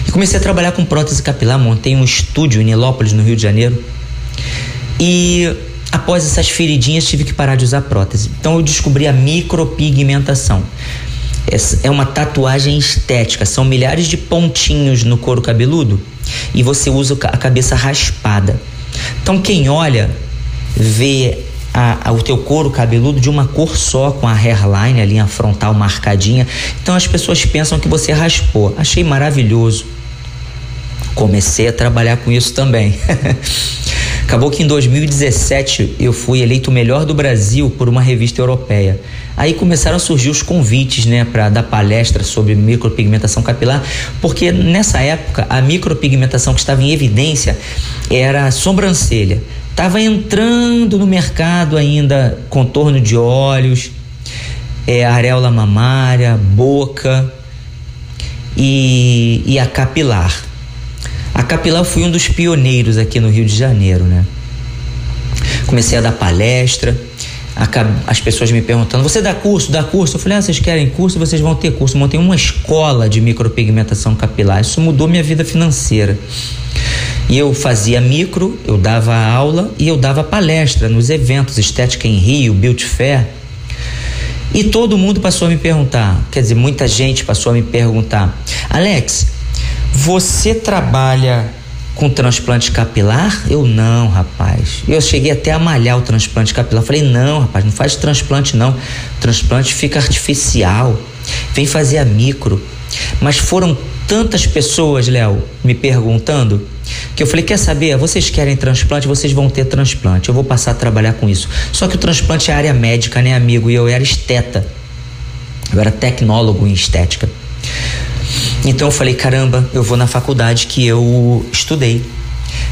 E comecei a trabalhar com prótese capilar. Montei um estúdio em Nilópolis, no Rio de Janeiro. E após essas feridinhas tive que parar de usar prótese. Então eu descobri a micropigmentação. É uma tatuagem estética, são milhares de pontinhos no couro cabeludo e você usa a cabeça raspada. Então quem olha vê a, a, o teu couro cabeludo de uma cor só, com a hairline, a linha frontal marcadinha. Então as pessoas pensam que você raspou. Achei maravilhoso. Comecei a trabalhar com isso também. Acabou que em 2017 eu fui eleito o melhor do Brasil por uma revista europeia. Aí começaram a surgir os convites, né, para dar palestra sobre micropigmentação capilar, porque nessa época a micropigmentação que estava em evidência era a sobrancelha. Estava entrando no mercado ainda contorno de olhos, é, areola mamária, boca e, e a capilar. A capilar fui um dos pioneiros aqui no Rio de Janeiro, né? Comecei a dar palestra, as pessoas me perguntando: você dá curso? Dá curso? Eu falei: ah, vocês querem curso? Vocês vão ter curso. Montei uma escola de micropigmentação capilar. Isso mudou minha vida financeira. E eu fazia micro, eu dava aula e eu dava palestra nos eventos Estética em Rio, Beauty Fair. E todo mundo passou a me perguntar, quer dizer, muita gente passou a me perguntar: Alex, você trabalha com transplante capilar? Eu não, rapaz. Eu cheguei até a malhar o transplante capilar. Falei, não, rapaz, não faz transplante não. Transplante fica artificial. Vem fazer a micro. Mas foram tantas pessoas, Léo, me perguntando, que eu falei, quer saber? Vocês querem transplante? Vocês vão ter transplante. Eu vou passar a trabalhar com isso. Só que o transplante é área médica, né, amigo? E eu era esteta. Eu era tecnólogo em estética. Então eu falei, caramba, eu vou na faculdade que eu estudei.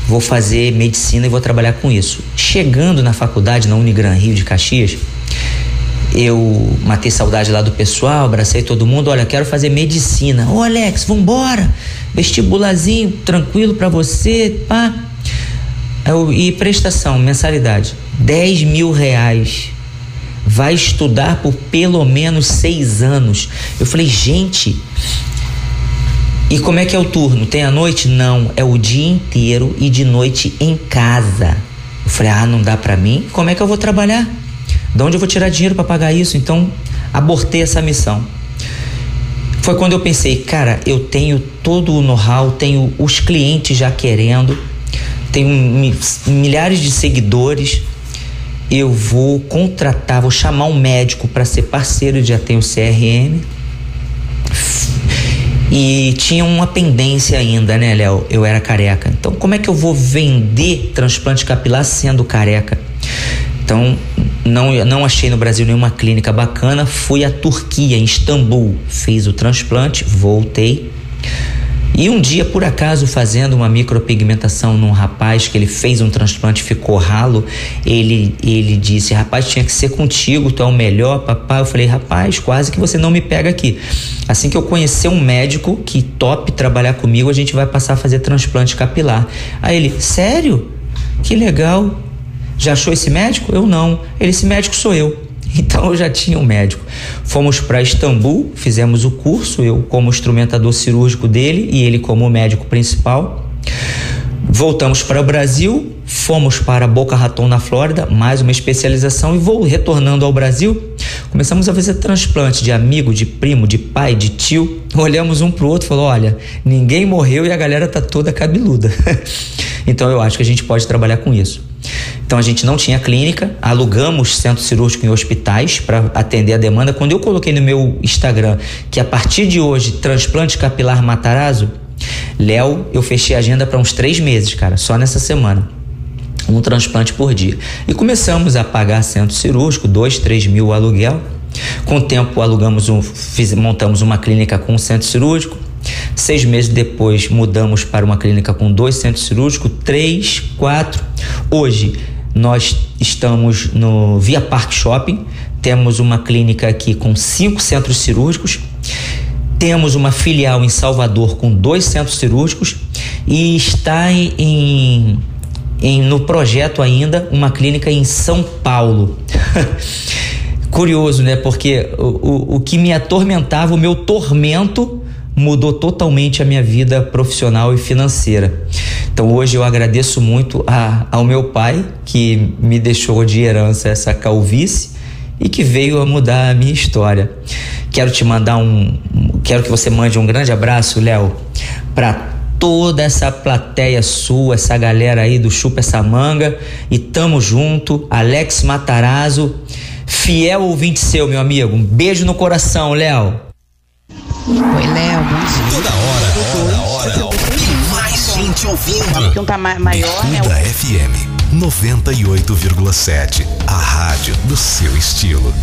Vou fazer medicina e vou trabalhar com isso. Chegando na faculdade, na Unigran Rio de Caxias, eu matei saudade lá do pessoal, abracei todo mundo. Olha, quero fazer medicina. Ô, Alex, vambora. Vestibularzinho, tranquilo pra você, pá. Eu, e prestação, mensalidade: 10 mil reais. Vai estudar por pelo menos seis anos. Eu falei, gente. E como é que é o turno? Tem a noite? Não, é o dia inteiro e de noite em casa. Eu falei, ah, não dá pra mim? Como é que eu vou trabalhar? De onde eu vou tirar dinheiro para pagar isso? Então, abortei essa missão. Foi quando eu pensei, cara, eu tenho todo o know-how, tenho os clientes já querendo, tenho mi- milhares de seguidores. Eu vou contratar, vou chamar um médico para ser parceiro, já tenho CRM. E tinha uma pendência ainda, né, Léo? Eu era careca. Então, como é que eu vou vender transplante capilar sendo careca? Então, não, não achei no Brasil nenhuma clínica bacana. Fui à Turquia, em Istambul. Fiz o transplante, voltei. E um dia, por acaso, fazendo uma micropigmentação num rapaz que ele fez um transplante, ficou ralo, ele, ele disse: Rapaz, tinha que ser contigo, tu é o melhor, papai. Eu falei: Rapaz, quase que você não me pega aqui. Assim que eu conhecer um médico que top trabalhar comigo, a gente vai passar a fazer transplante capilar. Aí ele: Sério? Que legal. Já achou esse médico? Eu não. Ele: Esse médico sou eu. Então eu já tinha um médico. Fomos para Istambul, fizemos o curso, eu como instrumentador cirúrgico dele e ele como médico principal. Voltamos para o Brasil, fomos para Boca Raton na Flórida, mais uma especialização e vou retornando ao Brasil. Começamos a fazer transplante de amigo, de primo, de pai, de tio. Olhamos um pro outro e falou: "Olha, ninguém morreu e a galera tá toda cabeluda". então eu acho que a gente pode trabalhar com isso. Então a gente não tinha clínica, alugamos centro cirúrgico em hospitais para atender a demanda. Quando eu coloquei no meu Instagram que a partir de hoje transplante capilar Matarazzo, Léo, eu fechei a agenda para uns três meses, cara, só nessa semana. Um transplante por dia. E começamos a pagar centro cirúrgico, dois, três mil o aluguel. Com o tempo alugamos um, fiz- montamos uma clínica com um centro cirúrgico. Seis meses depois mudamos para uma clínica com dois centros cirúrgicos, três, quatro. Hoje nós estamos no Via Park Shopping, temos uma clínica aqui com cinco centros cirúrgicos, temos uma filial em Salvador com dois centros cirúrgicos e está em, em- em- no projeto ainda uma clínica em São Paulo. Curioso, né? Porque o, o, o que me atormentava, o meu tormento, mudou totalmente a minha vida profissional e financeira. Então hoje eu agradeço muito a, ao meu pai, que me deixou de herança essa calvície e que veio a mudar a minha história. Quero te mandar um. Quero que você mande um grande abraço, Léo, para toda essa plateia sua, essa galera aí do Chupa Essa Manga. E tamo junto. Alex Matarazzo, fiel ouvinte seu, meu amigo. Um beijo no coração, Léo. Oi, Léo. Toda hora, toda hora. Mais gente ouvindo. Um tá ma- maior, né? Bicuda FM 98,7. A rádio do seu estilo.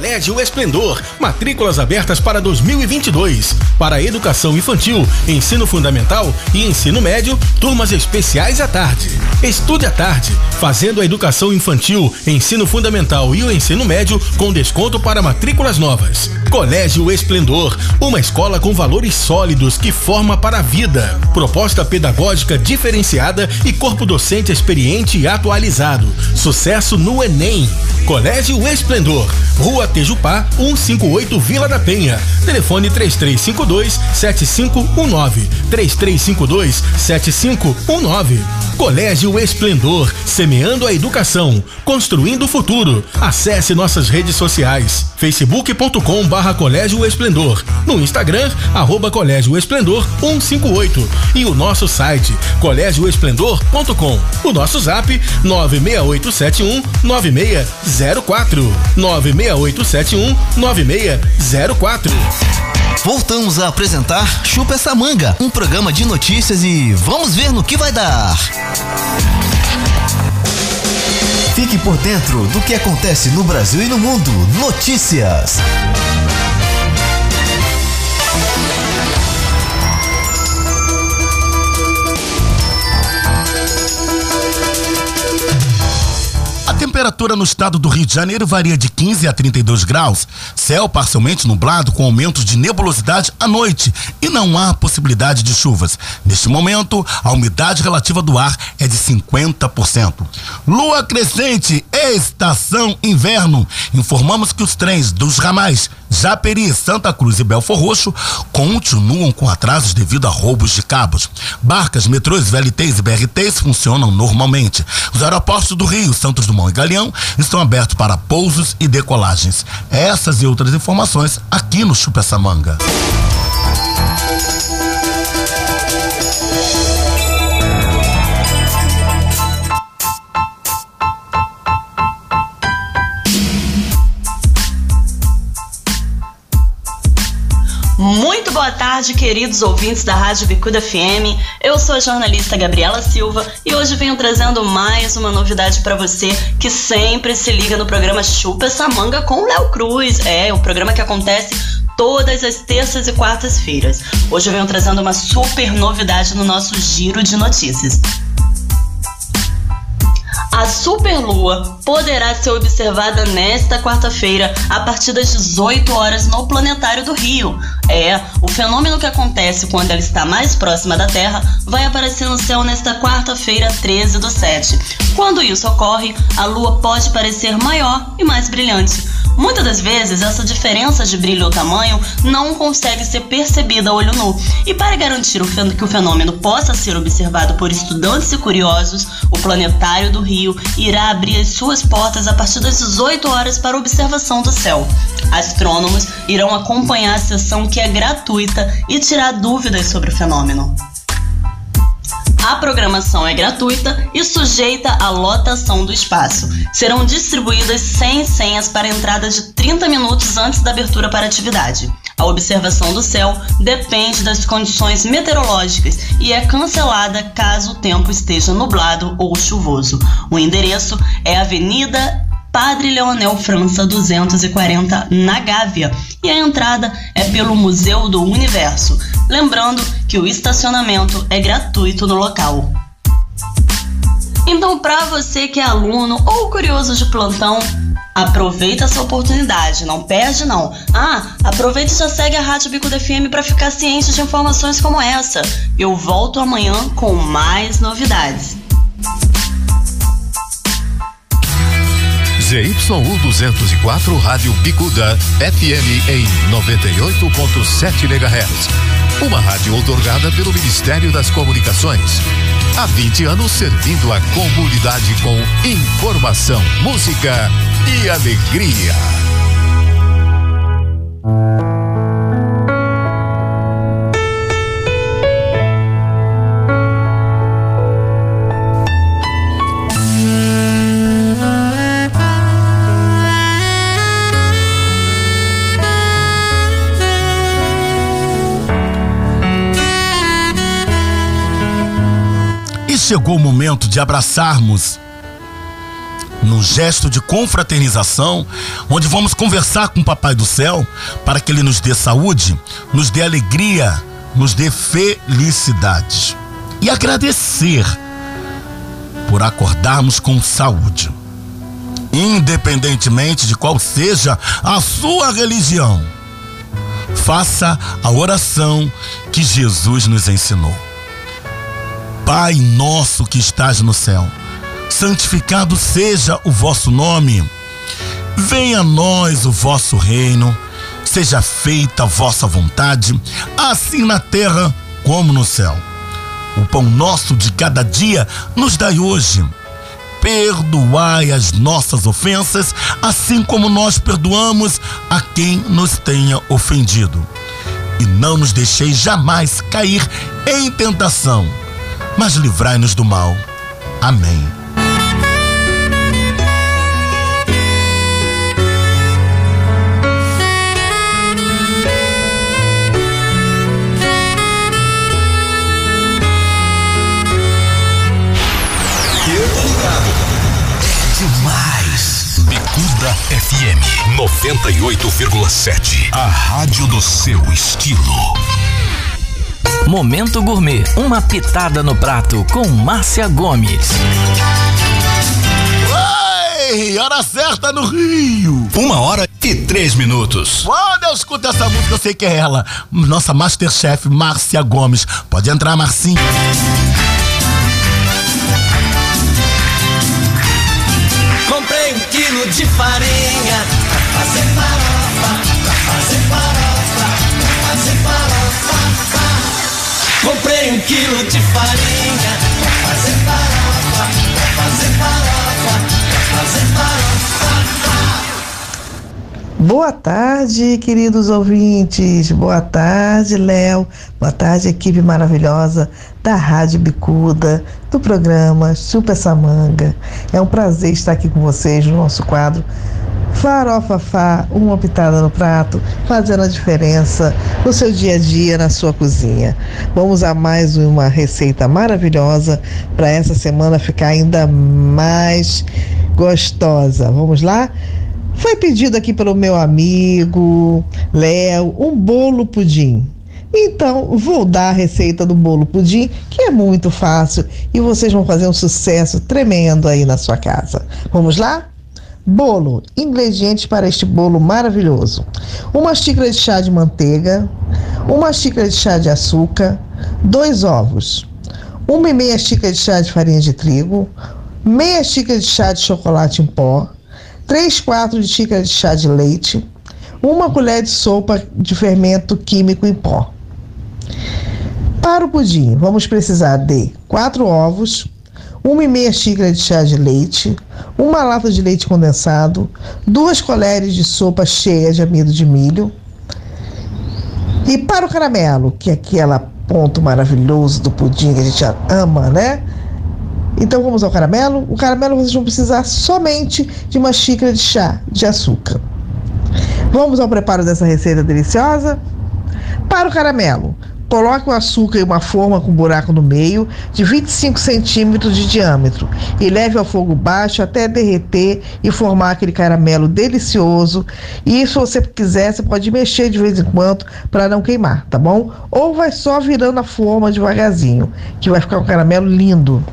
Colégio Esplendor, matrículas abertas para 2022. Para educação infantil, ensino fundamental e ensino médio, turmas especiais à tarde. Estude à tarde, fazendo a educação infantil, ensino fundamental e o ensino médio com desconto para matrículas novas. Colégio Esplendor, uma escola com valores sólidos que forma para a vida. Proposta pedagógica diferenciada e corpo docente experiente e atualizado. Sucesso no Enem. Colégio Esplendor, Rua Tejupá, 158 Vila da Penha. Telefone 3352 7519. 3352 7519. Colégio Esplendor, semeando a educação, construindo o futuro. Acesse nossas redes sociais: facebook.com barra Colégio Esplendor, no Instagram, arroba Colégio Esplendor 158 e o nosso site colégioesplendor.com. O nosso zap 96871 9604 96871 9604. Voltamos a apresentar Chupa essa manga, um programa de notícias e vamos ver no que vai dar. Fique por dentro do que acontece no Brasil e no mundo. Notícias. Temperatura no estado do Rio de Janeiro varia de 15 a 32 graus. Céu parcialmente nublado com aumento de nebulosidade à noite e não há possibilidade de chuvas. Neste momento, a umidade relativa do ar é de 50%. Lua crescente, estação inverno. Informamos que os trens dos ramais Japeri, Santa Cruz e Belfor Roxo continuam com atrasos devido a roubos de cabos. Barcas, metrôs, VLTs e BRTs funcionam normalmente. Os aeroportos do Rio, Santos Dumont e Galeão estão abertos para pousos e decolagens. Essas e outras informações aqui no Chupa essa manga. Muito boa tarde, queridos ouvintes da Rádio Bicuda FM. Eu sou a jornalista Gabriela Silva e hoje venho trazendo mais uma novidade para você que sempre se liga no programa Chupa essa manga com Léo Cruz. É, o programa que acontece todas as terças e quartas-feiras. Hoje eu venho trazendo uma super novidade no nosso giro de notícias. A superlua poderá ser observada nesta quarta-feira a partir das 18 horas no Planetário do Rio. É, o fenômeno que acontece quando ela está mais próxima da Terra vai aparecer no céu nesta quarta-feira, 13 do 7. Quando isso ocorre, a lua pode parecer maior e mais brilhante. Muitas das vezes, essa diferença de brilho ou tamanho não consegue ser percebida a olho nu. E para garantir que o fenômeno possa ser observado por estudantes e curiosos, o Planetário do Rio irá abrir as suas portas a partir das 18 horas para observação do céu. Astrônomos irão acompanhar a sessão que é gratuita e tirar dúvidas sobre o fenômeno. A programação é gratuita e sujeita à lotação do espaço. Serão distribuídas 100 senhas para entrada de 30 minutos antes da abertura para atividade. A observação do céu depende das condições meteorológicas e é cancelada caso o tempo esteja nublado ou chuvoso. O endereço é Avenida Padre Leonel França 240 na Gávea e a entrada é pelo Museu do Universo. Lembrando que o estacionamento é gratuito no local. Então, para você que é aluno ou curioso de plantão, aproveita essa oportunidade, não perde não. Ah, aproveita e já segue a Rádio Bico FM para ficar ciente de informações como essa. Eu volto amanhã com mais novidades. ZYU 204 Rádio Bicuda FM em 98.7 MHz. Uma rádio otorgada pelo Ministério das Comunicações. Há 20 anos servindo a comunidade com informação, música e alegria. Chegou o momento de abraçarmos num gesto de confraternização, onde vamos conversar com o Papai do Céu para que ele nos dê saúde, nos dê alegria, nos dê felicidade. E agradecer por acordarmos com saúde. Independentemente de qual seja a sua religião, faça a oração que Jesus nos ensinou. Pai nosso que estás no céu, santificado seja o vosso nome. Venha a nós o vosso reino, seja feita a vossa vontade, assim na terra como no céu. O pão nosso de cada dia nos dai hoje. Perdoai as nossas ofensas, assim como nós perdoamos a quem nos tenha ofendido. E não nos deixeis jamais cair em tentação, mas livrai-nos do mal. Amém. Bicuda FM 98,7. A rádio do seu estilo. Momento Gourmet, uma pitada no prato com Márcia Gomes. Ei, hora certa no Rio. Uma hora e três minutos. Quando eu escuto essa música, eu sei que é ela. Nossa Masterchef, Márcia Gomes. Pode entrar, Marcinho. Comprei um quilo de farinha pra fazer farofa, pra fazer farofa, Comprei quilo de farinha pra fazer farofa, pra fazer farofa, pra fazer farofa. Boa tarde, queridos ouvintes. Boa tarde, Léo. Boa tarde, equipe maravilhosa da Rádio Bicuda, do programa Chupa essa manga. É um prazer estar aqui com vocês no nosso quadro Farofa Fá, uma pitada no prato, fazendo a diferença no seu dia a dia, na sua cozinha. Vamos a mais uma receita maravilhosa para essa semana ficar ainda mais gostosa. Vamos lá? Foi pedido aqui pelo meu amigo Léo um bolo pudim. Então, vou dar a receita do bolo pudim, que é muito fácil e vocês vão fazer um sucesso tremendo aí na sua casa. Vamos lá? Bolo. Ingredientes para este bolo maravilhoso: uma xícara de chá de manteiga, uma xícara de chá de açúcar, dois ovos, uma e meia xícara de chá de farinha de trigo, meia xícara de chá de chocolate em pó, 3 quartos de xícara de chá de leite, uma colher de sopa de fermento químico em pó. Para o pudim, vamos precisar de 4 ovos, uma e meia xícara de chá de leite, uma lata de leite condensado, duas colheres de sopa cheia de amido de milho. E para o caramelo, que é aquele ponto maravilhoso do pudim que a gente ama, né? Então vamos ao caramelo. O caramelo vocês vão precisar somente de uma xícara de chá de açúcar. Vamos ao preparo dessa receita deliciosa? Para o caramelo, coloque o açúcar em uma forma com buraco no meio de 25 centímetros de diâmetro e leve ao fogo baixo até derreter e formar aquele caramelo delicioso. E se você quiser, você pode mexer de vez em quando para não queimar, tá bom? Ou vai só virando a forma devagarzinho, que vai ficar um caramelo lindo.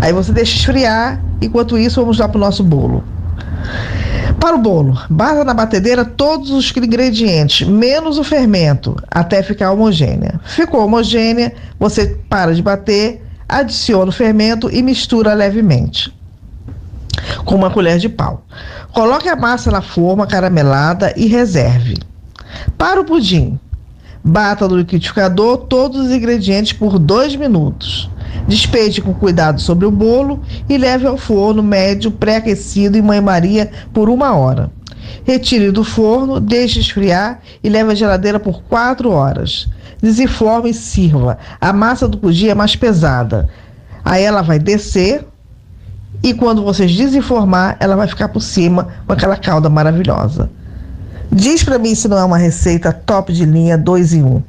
Aí você deixa esfriar, enquanto isso vamos lá para o nosso bolo. Para o bolo, bata na batedeira todos os ingredientes, menos o fermento, até ficar homogênea. Ficou homogênea, você para de bater, adiciona o fermento e mistura levemente com uma colher de pau. Coloque a massa na forma caramelada e reserve. Para o pudim, bata no liquidificador todos os ingredientes por dois minutos. Despeje com cuidado sobre o bolo e leve ao forno médio pré-aquecido em banho-maria por uma hora. Retire do forno, deixe esfriar e leve à geladeira por 4 horas. Desenforme e sirva. A massa do pudim é mais pesada. Aí ela vai descer e quando vocês desenformar, ela vai ficar por cima com aquela calda maravilhosa. Diz para mim se não é uma receita top de linha 2 em 1. Um.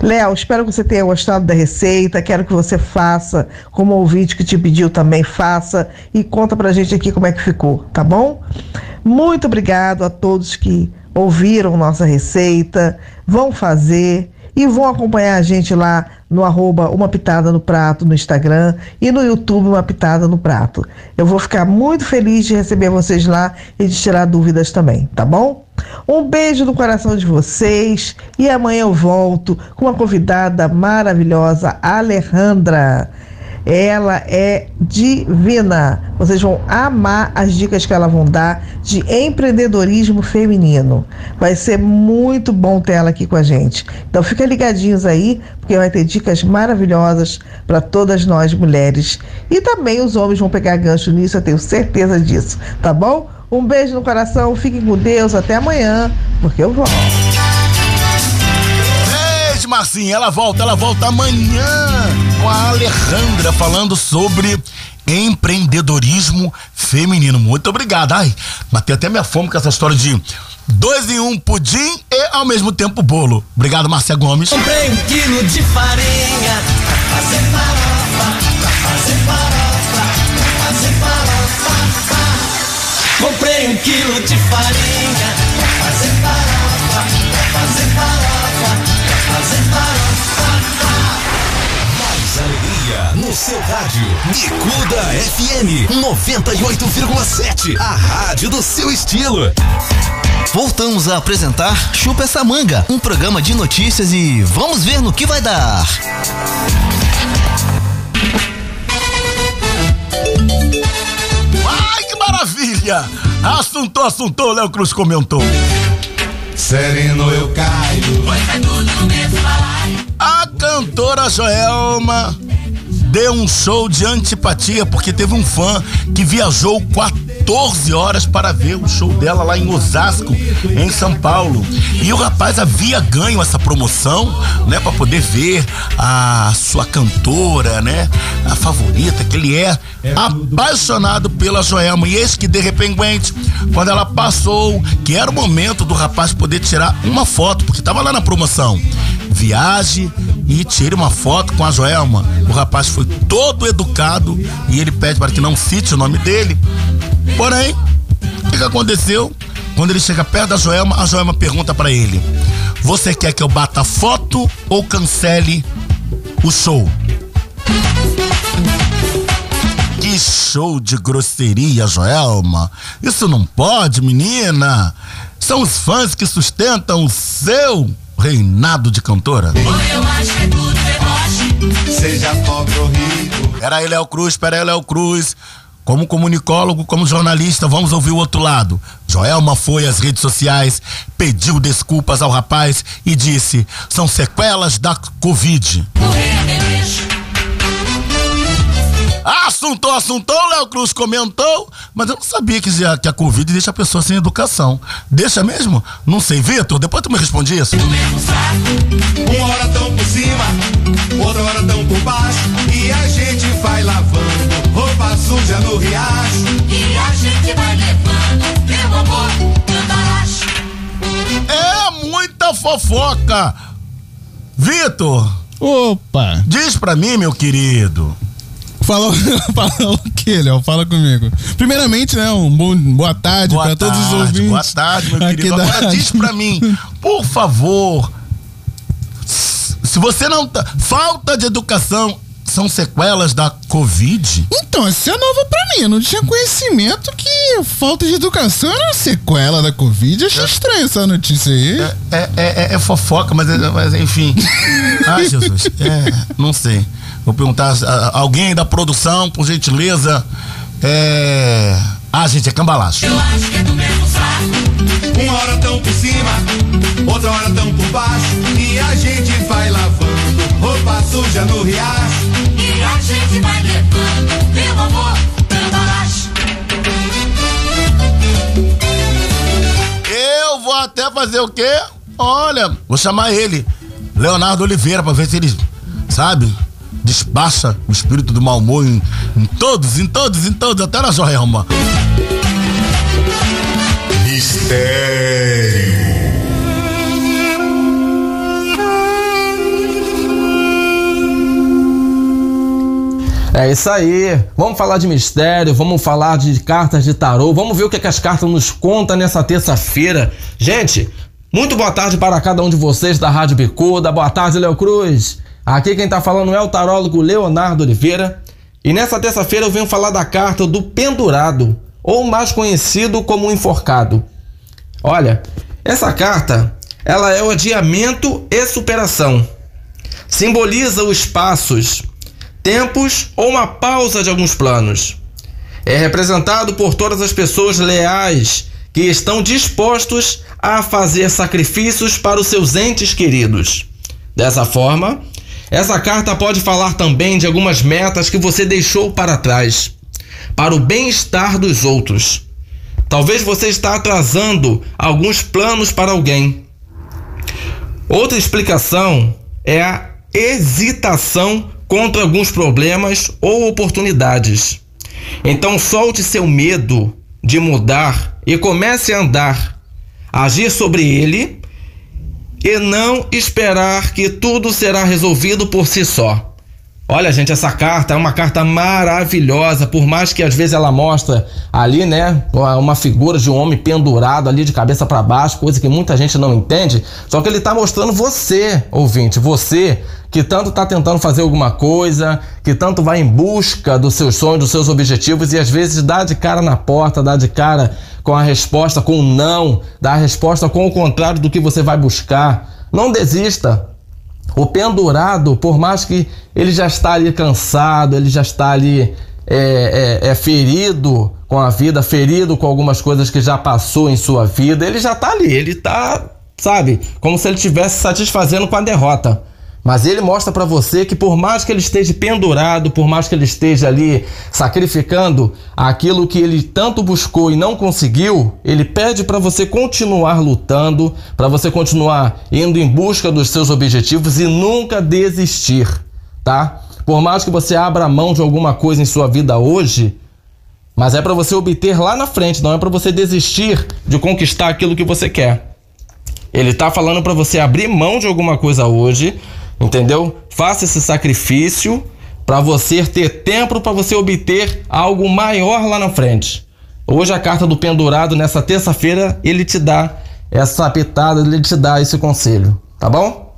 Léo, espero que você tenha gostado da receita. Quero que você faça, como o ouvinte que te pediu também, faça e conta pra gente aqui como é que ficou, tá bom? Muito obrigado a todos que ouviram nossa receita, vão fazer e vão acompanhar a gente lá no arroba Uma Pitada no Prato no Instagram e no YouTube Uma Pitada no Prato. Eu vou ficar muito feliz de receber vocês lá e de tirar dúvidas também, tá bom? Um beijo no coração de vocês e amanhã eu volto com uma convidada maravilhosa, Alejandra. Ela é divina. Vocês vão amar as dicas que ela vão dar de empreendedorismo feminino. Vai ser muito bom ter ela aqui com a gente. Então fica ligadinhos aí, porque vai ter dicas maravilhosas para todas nós mulheres. E também os homens vão pegar gancho nisso, eu tenho certeza disso, tá bom? Um beijo no coração, fiquem com Deus, até amanhã, porque eu volto. Beijo, Marcinha. Ela volta, ela volta amanhã com a Alejandra falando sobre empreendedorismo feminino. Muito obrigado. Ai, matei até minha fome com essa história de dois em um pudim e ao mesmo tempo bolo. Obrigado, Márcia Gomes. Comprei um quilo de farinha pra fazer Comprei um quilo de farinha pra fazer farofa, pra fazer farofa, pra fazer farofa. Mais alegria no seu rádio. Bicuda FM 98,7. A rádio do seu estilo. Voltamos a apresentar Chupa essa manga, um programa de notícias e vamos ver no que vai dar. Maravilha! Assuntou, assuntou, Léo Cruz comentou. Sereno eu caio. A cantora Joelma deu um show de antipatia porque teve um fã que viajou 14 horas para ver o show dela lá em Osasco, em São Paulo. E o rapaz havia ganho essa promoção, né, para poder ver a sua cantora, né, a favorita, que ele é apaixonado pela Joelma. E eis que de repente, quando ela passou, que era o momento do rapaz poder tirar uma foto, porque tava lá na promoção. Viaje e tire uma foto com a Joelma. O rapaz foi todo educado e ele pede para que não cite o nome dele. Porém, o que, que aconteceu? Quando ele chega perto da Joelma, a Joelma pergunta para ele: Você quer que eu bata foto ou cancele o show? Que show de grosseria, Joelma. Isso não pode, menina. São os fãs que sustentam o seu reinado de cantora. Eu acho Seja pobre ou rico. Pera aí, Léo Cruz, pera aí, Léo Cruz. Como comunicólogo, como jornalista, vamos ouvir o outro lado. Joelma foi às redes sociais, pediu desculpas ao rapaz e disse: são sequelas da Covid. Assuntou, assuntou, Léo Cruz comentou, mas eu não sabia que a, que a Covid deixa a pessoa sem educação. Deixa mesmo? Não sei, Vitor, depois tu me responde isso. Uma hora tão por cima, outra hora tão por baixo. E a gente vai lavando roupa suja no riacho. E a gente vai levando, meu amor, cambaracho. É muita fofoca. Vitor. Opa. Diz pra mim, meu querido. Fala, fala o que, Léo? Fala comigo. Primeiramente, né, um bom, boa tarde para todos os ouvintes. Boa tarde, meu querido. da Agora diz pra mim, por favor, se você não tá. Falta de educação são sequelas da Covid? Então, essa é nova pra mim. Eu não tinha conhecimento que falta de educação era uma sequela da Covid. Achei estranha essa notícia aí. É, é, é- é fofoca, mas, é- mas enfim. Ai, Jesus. É, não sei. Vou perguntar a- a- alguém da produção, por gentileza. É. Ah, gente, é cambalacho. Eu acho que é do mesmo saco. Uma hora tão por cima, outra hora tão por baixo. E a gente vai lavando roupa suja no riacho. E a gente vai levando, meu amor, cambalacho. Eu vou até fazer o quê? Olha, vou chamar ele, Leonardo Oliveira, pra ver se ele, sabe, despacha o espírito do mau humor em, em todos, em todos, em todos, até na Joelma. Mistério. É isso aí. Vamos falar de mistério, vamos falar de cartas de tarô, vamos ver o que, é que as cartas nos contam nessa terça-feira. Gente, muito boa tarde para cada um de vocês da Rádio Bicuda. Boa tarde, Léo Cruz. Aqui quem tá falando é o tarólogo Leonardo Oliveira. E nessa terça-feira eu venho falar da carta do pendurado, ou mais conhecido como enforcado. Olha, essa carta, ela é o adiamento e superação. Simboliza os passos, tempos ou uma pausa de alguns planos. É representado por todas as pessoas leais que estão dispostos a fazer sacrifícios para os seus entes queridos. Dessa forma, essa carta pode falar também de algumas metas que você deixou para trás, para o bem-estar dos outros. Talvez você está atrasando alguns planos para alguém. Outra explicação é a hesitação contra alguns problemas ou oportunidades. Então solte seu medo de mudar e comece a andar, agir sobre ele e não esperar que tudo será resolvido por si só. Olha, gente, essa carta é uma carta maravilhosa, por mais que às vezes ela mostra ali, né, uma figura de um homem pendurado ali de cabeça para baixo, coisa que muita gente não entende. Só que ele tá mostrando você, ouvinte, você que tanto tá tentando fazer alguma coisa, que tanto vai em busca dos seus sonhos, dos seus objetivos e às vezes dá de cara na porta, dá de cara com a resposta com o não, dá a resposta com o contrário do que você vai buscar. Não desista, o pendurado, por mais que ele já está ali cansado, ele já está ali é, é, é, ferido com a vida, ferido com algumas coisas que já passou em sua vida, ele já está ali, ele está, sabe, como se ele estivesse satisfazendo com a derrota. Mas ele mostra para você que por mais que ele esteja pendurado, por mais que ele esteja ali sacrificando aquilo que ele tanto buscou e não conseguiu, ele pede para você continuar lutando, para você continuar indo em busca dos seus objetivos e nunca desistir, tá? Por mais que você abra mão de alguma coisa em sua vida hoje, mas é para você obter lá na frente, não é para você desistir de conquistar aquilo que você quer. Ele tá falando para você abrir mão de alguma coisa hoje, Entendeu? Faça esse sacrifício para você ter tempo para você obter algo maior lá na frente. Hoje a carta do pendurado nessa terça-feira ele te dá essa pitada, ele te dá esse conselho, tá bom?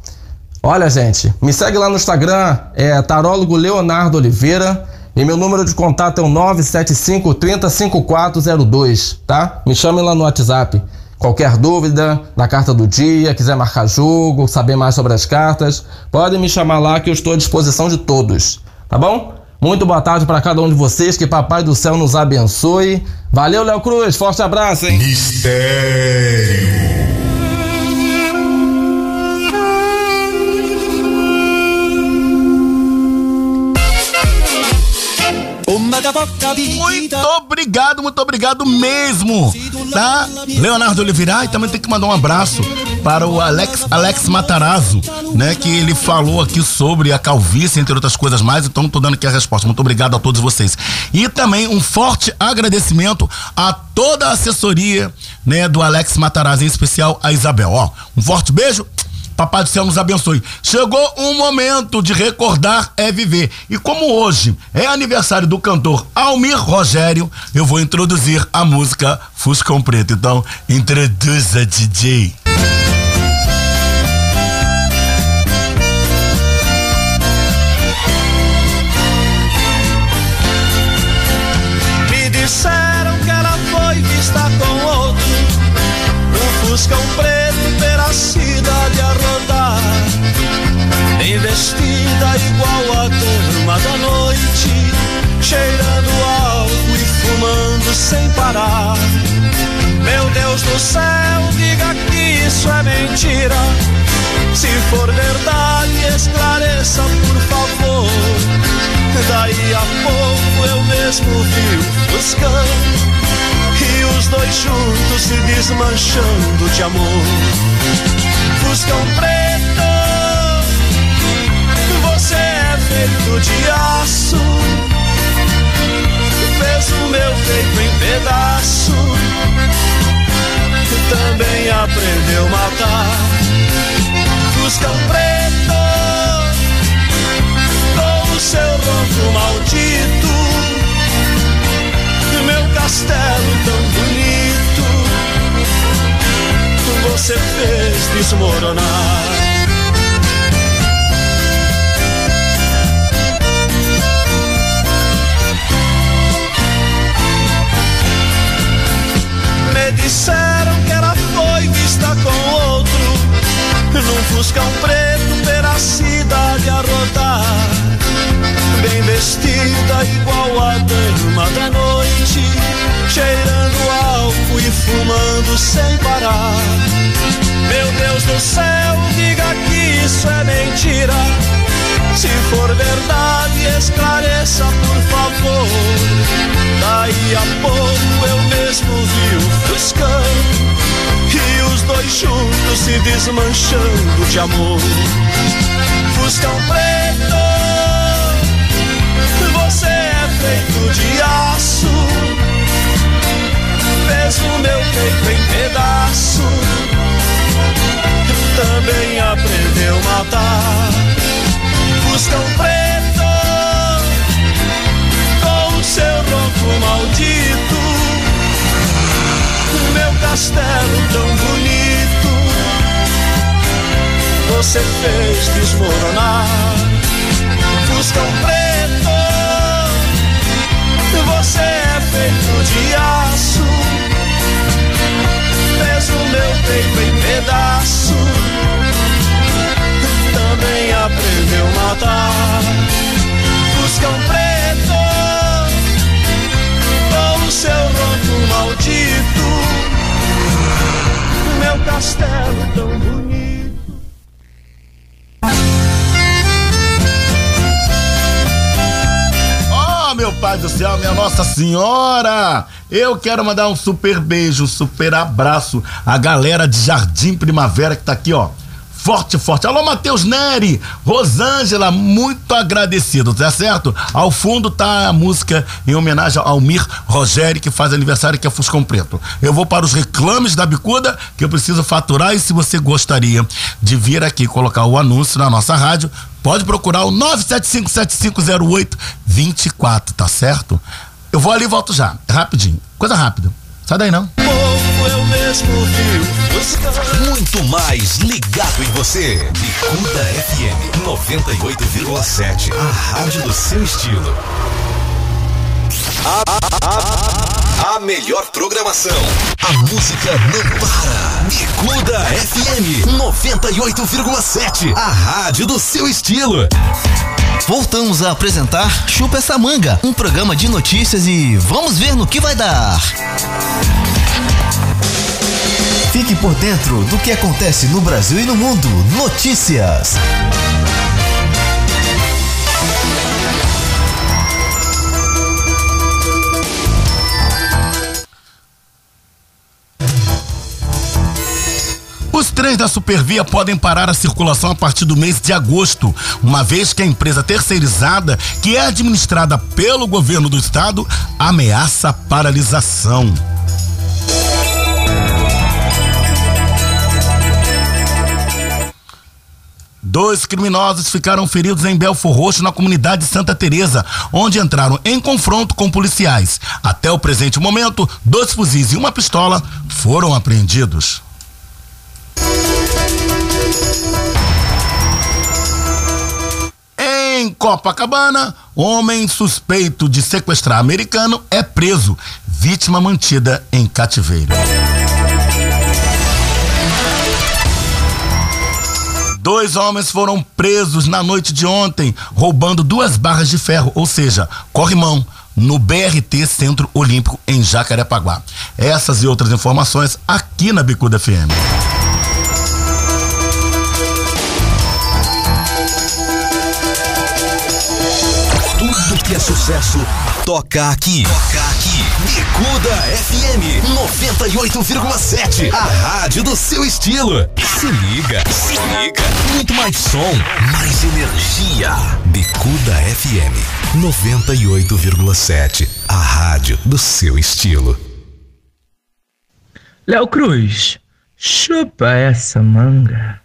Olha, gente, me segue lá no Instagram, é tarólogo Leonardo Oliveira. E meu número de contato é o 975 305402, tá? Me chame lá no WhatsApp. Qualquer dúvida na carta do dia, quiser marcar jogo, saber mais sobre as cartas, pode me chamar lá que eu estou à disposição de todos, tá bom? Muito boa tarde para cada um de vocês, que Papai do Céu nos abençoe. Valeu, Léo Cruz, forte abraço, hein? Mistério. Muito obrigado, muito obrigado mesmo, tá? Leonardo Oliveira, e também tem que mandar um abraço para o Alex, Alex Matarazzo, né? Que ele falou aqui sobre a calvície, entre outras coisas mais, então tô dando aqui a resposta. Muito obrigado a todos vocês. E também um forte agradecimento a toda a assessoria, né, do Alex Matarazzo, em especial a Isabel. Ó, um forte beijo Papai do céu nos abençoe. Chegou um momento de recordar é viver. E como hoje é aniversário do cantor Almir Rogério, eu vou introduzir a música Fuscão Preto. Então, introduza, DJ. Me disseram que ela foi vista com outro No Fuscão preto igual a turma da noite Cheirando álcool e fumando sem parar. Meu Deus do céu, diga que isso é mentira. Se for verdade, esclareça por favor. Daí a pouco eu mesmo vi o Fuscão E os dois juntos se desmanchando de amor. Fuscão preto feito de aço Fez o meu peito em pedaço Também aprendeu a matar Fuscão preto com o seu ronco maldito, meu castelo tão bonito, você fez desmoronar. Me disseram que ela foi vista com outro. Num fuscão preto pela cidade a rodar. Bem vestida igual a dama da noite. Cheirando álcool e fumando sem parar. Meu Deus do céu, diga que isso é mentira Se for verdade, esclareça por favor Daí a pouco eu mesmo vi o Fuscão e os dois juntos se desmanchando de amor. Fuscão preto, você é feito de aço. Castelo tão bonito você fez desmoronar. Fuscão preto, você é feito de aço. Fez o meu peito em pedaço. Também aprendeu a matar. Fuscão preto, com o seu ronco maldito. Castelo tão bonito. Oh, meu pai do céu, minha Nossa Senhora! Eu quero mandar um super beijo, um super abraço à galera de Jardim Primavera que tá aqui, ó. Forte, forte. Alô, Matheus Neri, Rosângela, muito agradecido, tá certo? Ao fundo tá a música em homenagem ao Mir Rogério, que faz aniversário, que é Fuscão Preto. Eu vou para os reclames da Bicuda, que eu preciso faturar, e se você gostaria de vir aqui colocar o anúncio na nossa rádio, pode procurar o 975750824, tá certo? Eu vou ali e volto já, rapidinho, coisa rápida. Sai daí não. eu mesmo vi Muito mais ligado em você. Bicuda FM 98,7. A rádio do seu estilo. A, a- a- a melhor programação. A música não para. Bicuda FM 98,7. A rádio do seu estilo. Voltamos a apresentar Chupa essa manga, um programa de notícias e vamos ver no que vai dar. Fique por dentro do que acontece no Brasil e no mundo. Notícias. Os trens da Supervia podem parar a circulação a partir do mês de agosto, uma vez que a empresa terceirizada, que é administrada pelo governo do estado, ameaça paralisação. Dois criminosos ficaram feridos em Belfor Roxo, na comunidade Santa Teresa, onde entraram em confronto com policiais. Até o presente momento, dois fuzis e uma pistola foram apreendidos. Em Copacabana, homem suspeito de sequestrar americano é preso, vítima mantida em cativeiro. Dois homens foram presos na noite de ontem, roubando duas barras de ferro, ou seja, corrimão, no BRT Centro Olímpico em Jacarepaguá. Essas e outras informações aqui na Bicuda FM. Tudo que é sucesso toca aqui. Toca. Bicuda FM 98,7. A rádio do seu estilo. Se liga, se liga. Muito mais som, mais energia. Bicuda FM 98,7. A rádio do seu estilo. Léo Cruz, chupa essa manga.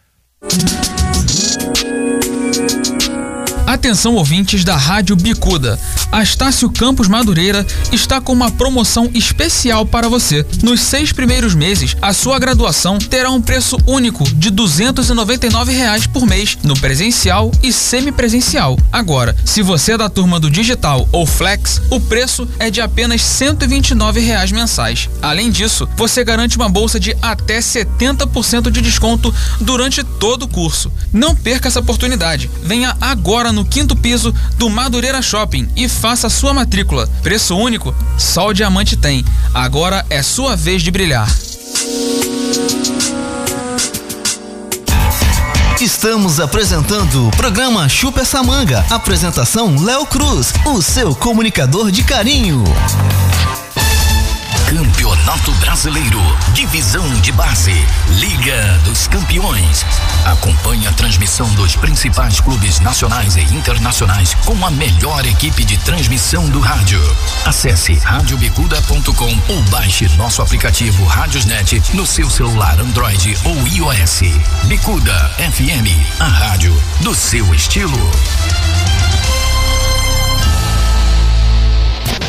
Atenção ouvintes da Rádio Bicuda. A Estácio Campos Madureira está com uma promoção especial para você. Nos seis primeiros meses, a sua graduação terá um preço único de 299 reais por mês no presencial e semipresencial. Agora, se você é da turma do digital ou flex, o preço é de apenas 129 reais mensais. Além disso, você garante uma bolsa de até 70% de desconto durante todo o curso. Não perca essa oportunidade. Venha agora no quinto piso do Madureira Shopping e faça sua matrícula. Preço único? Só o Diamante tem. Agora é sua vez de brilhar. Estamos apresentando o programa Chupa essa manga. Apresentação Léo Cruz, o seu comunicador de carinho. Campeonato Brasileiro, Divisão de Base, Liga dos Campeões. Acompanhe a transmissão dos principais clubes nacionais e internacionais com a melhor equipe de transmissão do rádio. Acesse radiobicuda.com ou baixe nosso aplicativo Radiosnet no seu celular Android ou iOS. Bicuda FM, a rádio do seu estilo.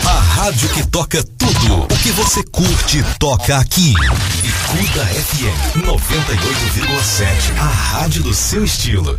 A rádio que toca tudo. O que você curte, toca aqui. Bicuda FM 98,7. A rádio do seu estilo.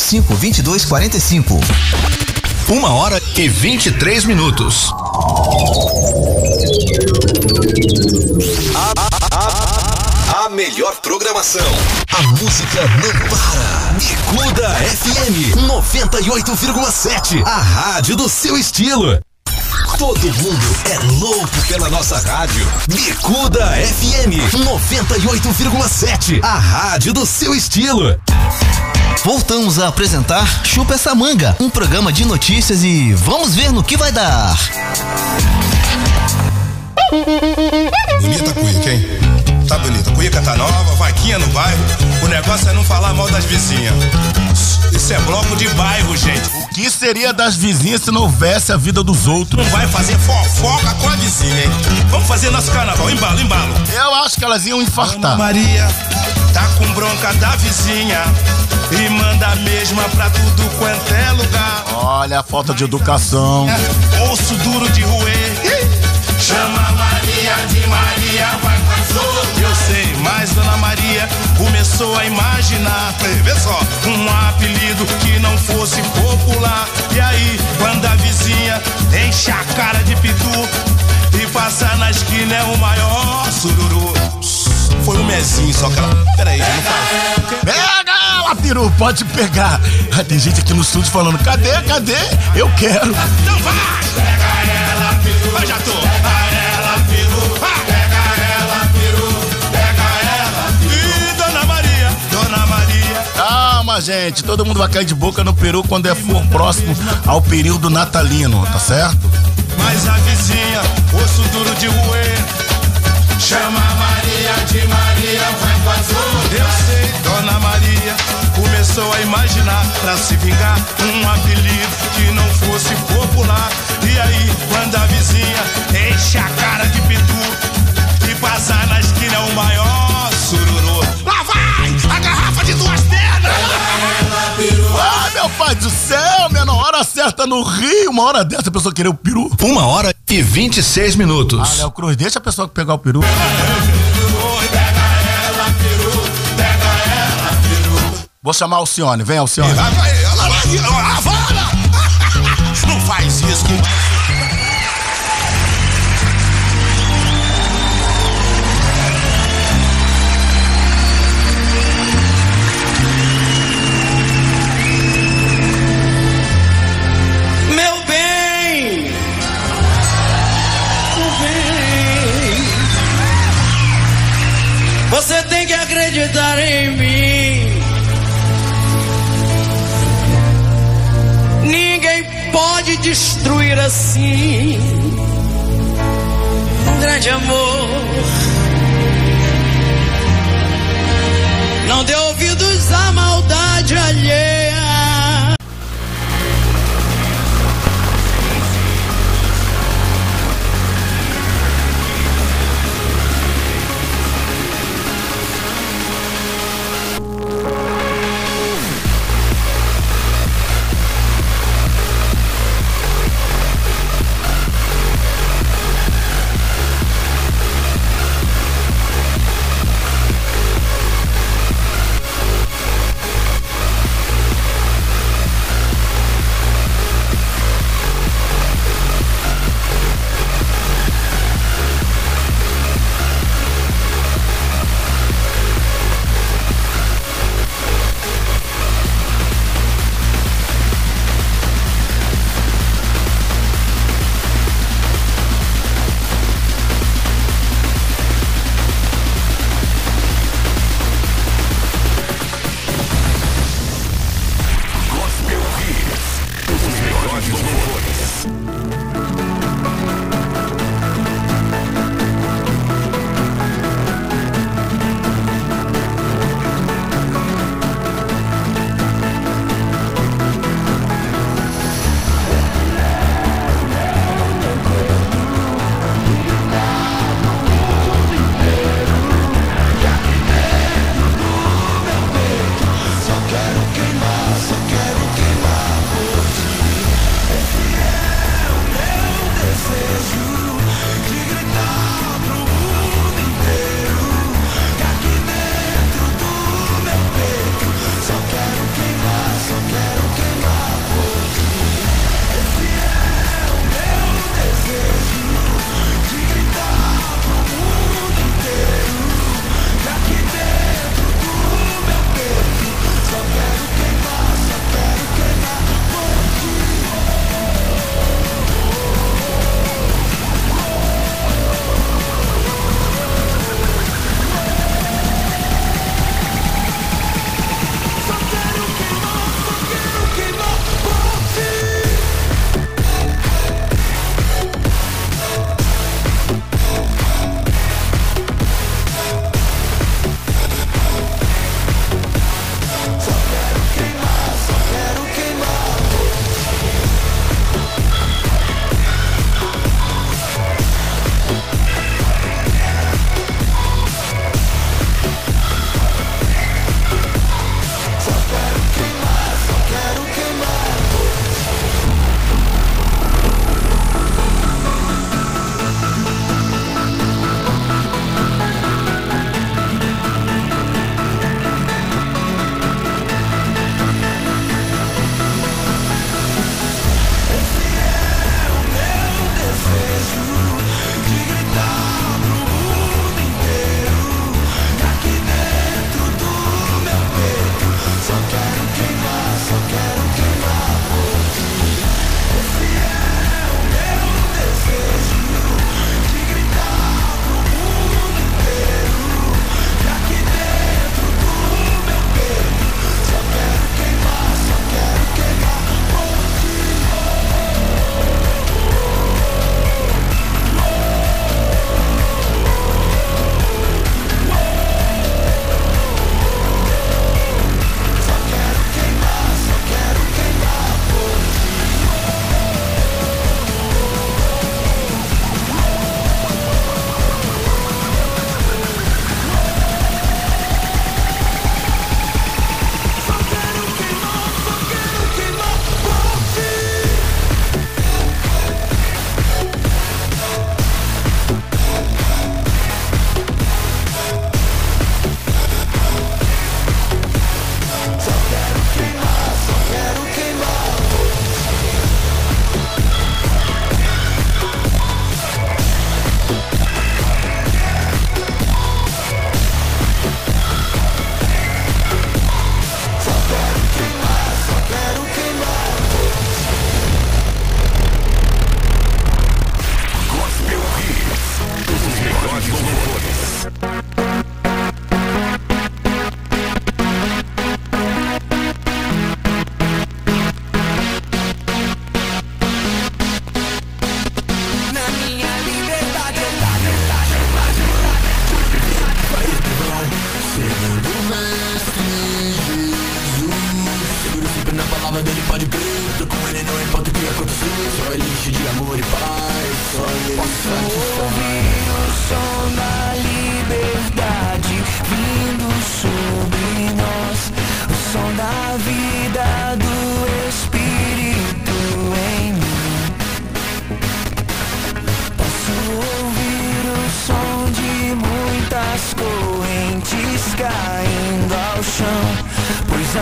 2245. Uma hora e 23 minutos. A melhor programação. A música não para. Bicuda FM 98,7. A rádio do seu estilo. Todo mundo é louco pela nossa rádio. Bicuda FM 98,7. A rádio do seu estilo. Voltamos a apresentar Chupa essa manga, um programa de notícias e vamos ver no que vai dar. Bonita a cuíca, hein? Tá bonita. A cuíca tá nova, vaquinha no bairro. O negócio é não falar mal das vizinhas. Isso é bloco de bairro, gente. O que seria das vizinhas se não houvesse a vida dos outros? Não vai fazer fofoca com a vizinha, hein? Vamos fazer nosso carnaval. Embalo, embalo. Eu acho que elas iam infartar. Ana Maria tá com bronca da vizinha e manda a mesma pra tudo quanto é lugar. Olha a falta de educação. Osso duro de roer. Chama Maria de Maria, vai mas Dona Maria começou a imaginar, vê só, um apelido que não fosse popular. E aí, quando a vizinha enche a cara de pitu e passa na esquina é o maior sururu. Foi um mezinho, só que ela. Peraí, não fala. Pega ela, peru, pode pegar. Ah, Tem gente aqui no estúdio falando: cadê, cadê? Eu quero. Então vai! Pega ela, peru. Eu já tô. Calma, gente. Todo mundo vai cair de boca no peru quando é for próximo ao período natalino, tá certo? Mas a vizinha, osso duro de roer. Chama Maria de Maria, vai com azul. Eu sei, Dona Maria começou a imaginar pra se vingar um apelido que não fosse popular. E aí, quando a vizinha enche a cara de pitu e passar na esquina o maior sururu. Meu pai do céu, minha hora certa no Rio. Uma hora dessa a pessoa querer o peru. Uma hora e 26 Ah, minutos. Léo Cruz, deixa a pessoa pegar o peru. Vou chamar o Alcione. Vem, Alcione. Vai, vai, Havana! Não faz isso que. Assim um grande amor. Não dê ouvidos à maldade alheia.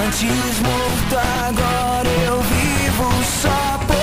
Antes morto agora eu vivo só por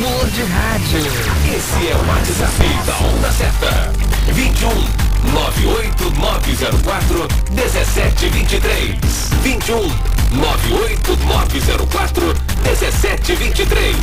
amor de rádio. Esse é o WhatsApp da Onda Certa. 21 98904 1723. 21 98904 1723.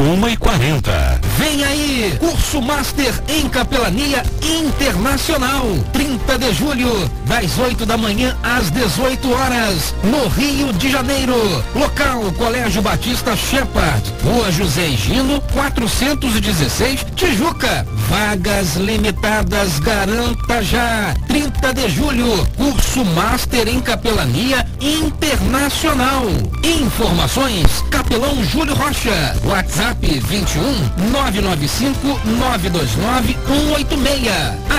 1 e 40. Vem aí, curso Master em Capelania Internacional. 30 de julho, das 8 da manhã às 18 horas, no Rio de Janeiro. Local, Colégio Batista Shepard, Rua José Gino, 416, Tijuca. Vagas limitadas, garanta já. 30 de julho, curso Master em Capelania Internacional. Informações, Capelão Júlio Rocha. WhatsApp 21 995 929 186.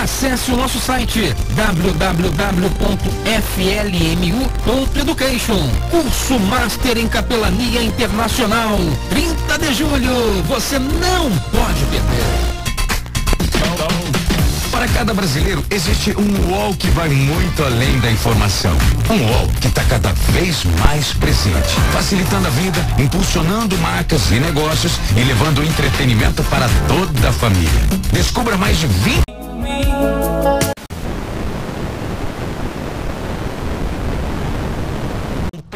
Acesse o nosso site www.flmu.education. Curso Master em Capelania Internacional. 30 de julho. Você não pode perder. Para cada brasileiro, existe um UOL que vai muito além da informação. Um UOL que está cada vez mais presente, facilitando a vida, impulsionando marcas e negócios e levando entretenimento para toda a família. Descubra mais de 20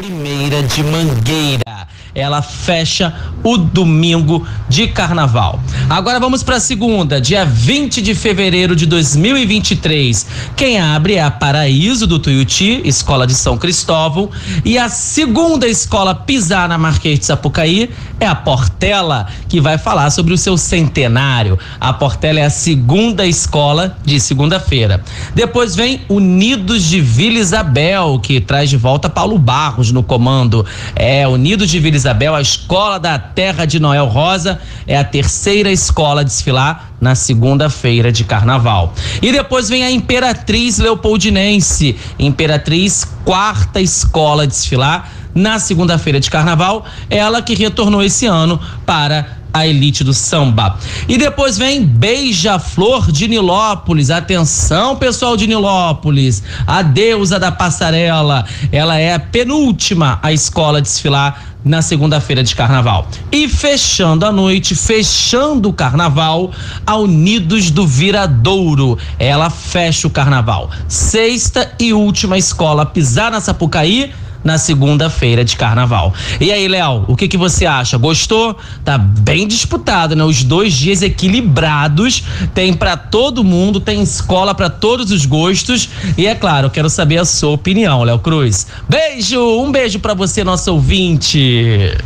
Primeira de Mangueira. Ela fecha o domingo de carnaval. Agora vamos para a segunda, dia 20 de fevereiro de 2023. Quem abre é a Paraíso do Tuiuti, Escola de São Cristóvão. E a segunda escola pisar na Marquês de Sapucaí é a Portela, que vai falar sobre o seu centenário. A Portela é a segunda escola de segunda-feira. Depois vem Unidos de Vila Isabel, que traz de volta Paulo Barros no comando. É, Unidos de Vila Isabel, a escola da terra de Noel Rosa, é a terceira escola a desfilar na segunda-feira de carnaval. E depois vem a Imperatriz Leopoldinense, Imperatriz, quarta escola a desfilar na segunda-feira de carnaval, ela que retornou esse ano para a elite do samba. E depois vem Beija-Flor de Nilópolis. Atenção, pessoal de Nilópolis. A deusa da passarela. Ela é a penúltima a escola a desfilar na segunda-feira de carnaval. E fechando a noite, fechando o carnaval, a Unidos do Viradouro. Ela fecha o carnaval. Sexta e última escola a pisar na Sapucaí na segunda-feira de carnaval. E aí, Léo, o que que você acha? Gostou? Tá bem disputado, né? Os dois dias equilibrados, tem para todo mundo, tem escola para todos os gostos. E é claro, quero saber a sua opinião, Léo Cruz. Beijo, um beijo para você, nosso ouvinte.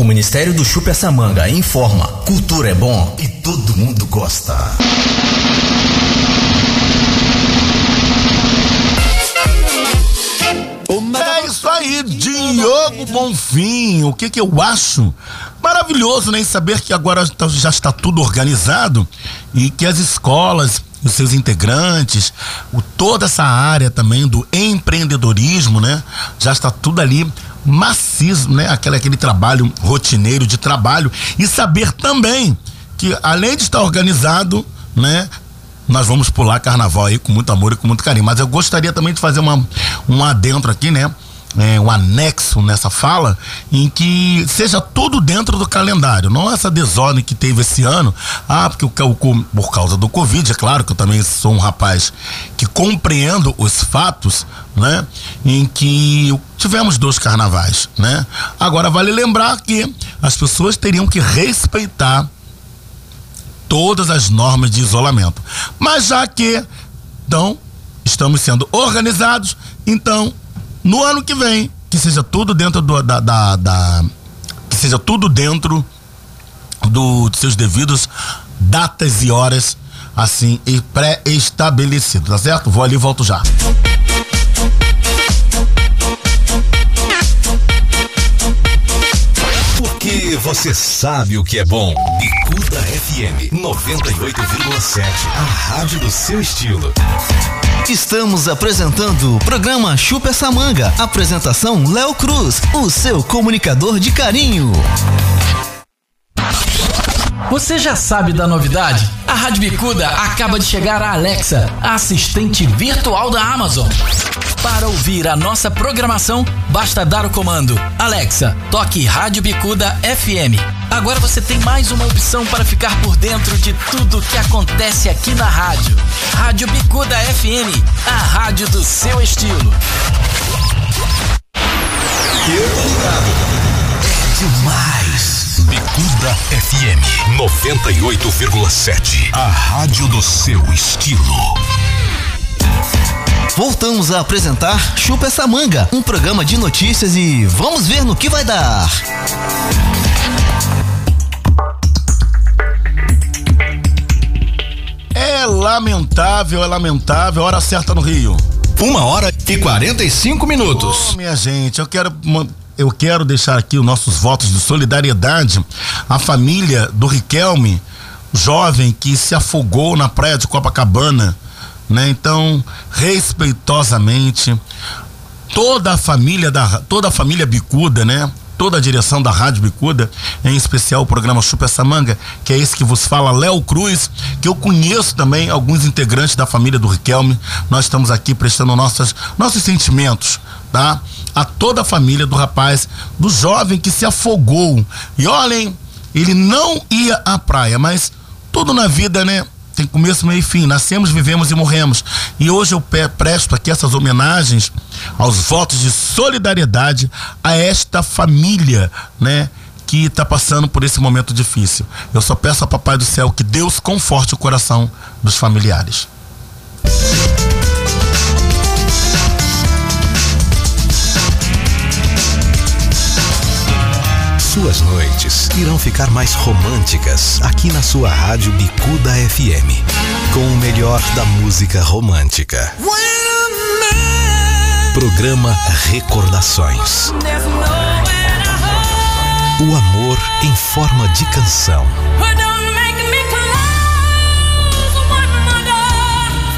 O Ministério do Chupa essa manga informa: cultura é bom e todo mundo gosta. Bonfim, o que que eu acho? Maravilhoso, né? Saber que agora tá- já está tudo organizado e que as escolas, os seus integrantes, o, toda essa área também do empreendedorismo, né? Já está tudo ali maciço, né? Aquele, aquele trabalho rotineiro de trabalho e saber também que além de estar organizado, né? Nós vamos pular carnaval aí com muito amor e com muito carinho. Mas eu gostaria também de fazer uma, um adentro aqui, né? É, um anexo nessa fala em que seja tudo dentro do calendário, não essa desordem que teve esse ano. Ah, porque o, o por causa do Covid, é claro que eu também sou um rapaz que compreendo os fatos, né? Em que tivemos dois carnavais, né? Agora vale lembrar que as pessoas teriam que respeitar todas as normas de isolamento. Mas já que então estamos sendo organizados, então no ano que vem que seja tudo dentro do, da, da- da- que seja tudo dentro do, dos seus devidos datas e horas assim pré-estabelecido, tá certo? Vou ali e volto já. Porque você sabe o que é bom. Bicuda FM 98,7. A rádio do seu estilo. Estamos apresentando o programa Chupa essa manga. Apresentação Léo Cruz, o seu comunicador de carinho. Você já sabe da novidade? A Rádio Bicuda acaba de chegar a Alexa, a assistente virtual da Amazon. Para ouvir a nossa programação, basta dar o comando Alexa, toque Rádio Bicuda FM. Agora você tem mais uma opção para ficar por dentro de tudo que acontece aqui na rádio. Rádio Bicuda FM, a rádio do seu estilo. Demais. Bicuda FM 98,7. A rádio do seu estilo. Voltamos a apresentar Chupa essa manga, um programa de notícias e vamos ver no que vai dar. É lamentável, é lamentável. Hora certa no Rio. Uma hora e 45 minutos. Ô, minha gente, eu quero eu quero deixar aqui os nossos votos de solidariedade à família do Riquelme, jovem que se afogou na praia de Copacabana, né? Então, respeitosamente, toda a família da toda a família Bicuda, né? Toda a direção da Rádio Bicuda, em especial o programa Chupa essa manga, que é esse que vos fala Léo Cruz, que eu conheço também alguns integrantes da família do Riquelme. Nós estamos aqui prestando nossas, nossos sentimentos, tá? A toda a família do rapaz, do jovem que se afogou. E olhem, ele não ia à praia, mas tudo na vida, né? Tem começo, meio e fim. Nascemos, vivemos e morremos. E hoje eu presto aqui essas homenagens aos votos de solidariedade a esta família, né? Que está passando por esse momento difícil. Eu só peço ao Papai do Céu que Deus conforte o coração dos familiares. Suas noites irão ficar mais românticas aqui na sua rádio Bicuda FM. Com o melhor da música romântica. Programa Recordações. O amor em forma de canção.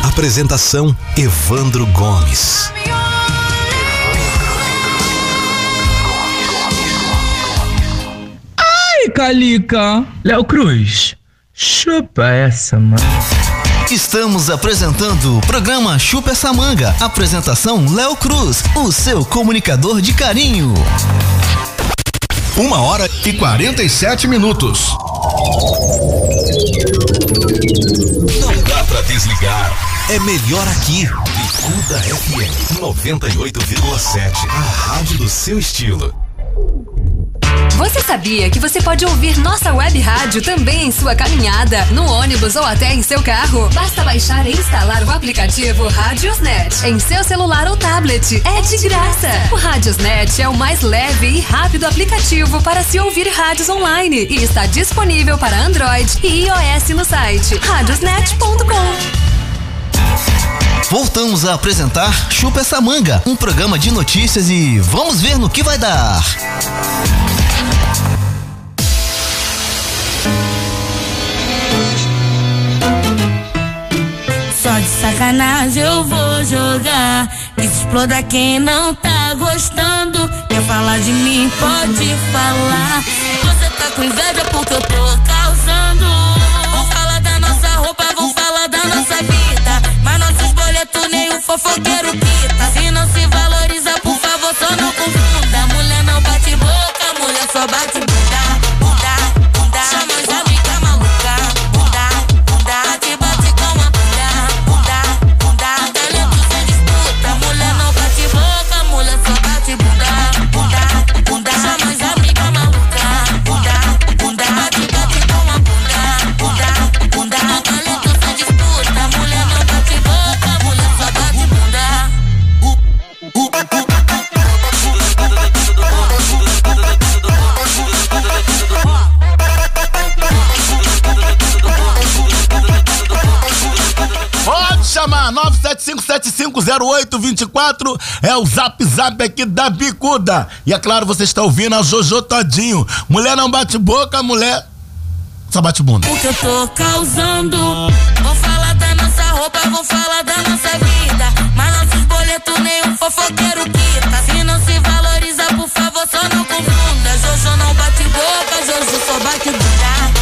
Apresentação Evandro Gomes. Calica. Léo Cruz, chupa essa, mano. Estamos apresentando o programa Chupa essa manga. Apresentação Léo Cruz, o seu comunicador de carinho. Uma hora e 47 minutos. Não dá pra desligar. É melhor aqui. Bicuda FM 98,7. A rádio do seu estilo. Você sabia que você pode ouvir nossa web rádio também em sua caminhada, no ônibus ou até em seu carro? Basta baixar e instalar o aplicativo Radiosnet em seu celular ou tablet. É de graça. O Radiosnet é o mais leve e rápido aplicativo para se ouvir rádios online e está disponível para Android e iOS no site radiosnet.com. Voltamos a apresentar Chupa essa manga, um programa de notícias e vamos ver no que vai dar. Só de sacanagem eu vou jogar. Que exploda quem não tá gostando. Quer falar de mim, pode falar. Você tá com inveja porque eu tô causando. Vão falar da nossa roupa, vão falar da nossa vida. Mas nossos boletos nem o fofoqueiro quita. Se não se valoriza, por favor, só não confunda. Mulher não bate boca, mulher só bate bunda. Bunda, bunda. Chama as 975750824 é o zap zap aqui da bicuda. E é claro, você está ouvindo a Jojo Todinho. Mulher não bate boca, mulher só bate bunda. O que eu tô causando? Vou falar da nossa roupa, vou falar da nossa vida. Mas nossos boletos nem um fofoqueiro quita. Se não se valoriza, por favor, só não confunda. Jojo não bate boca, Jojo só bate bunda.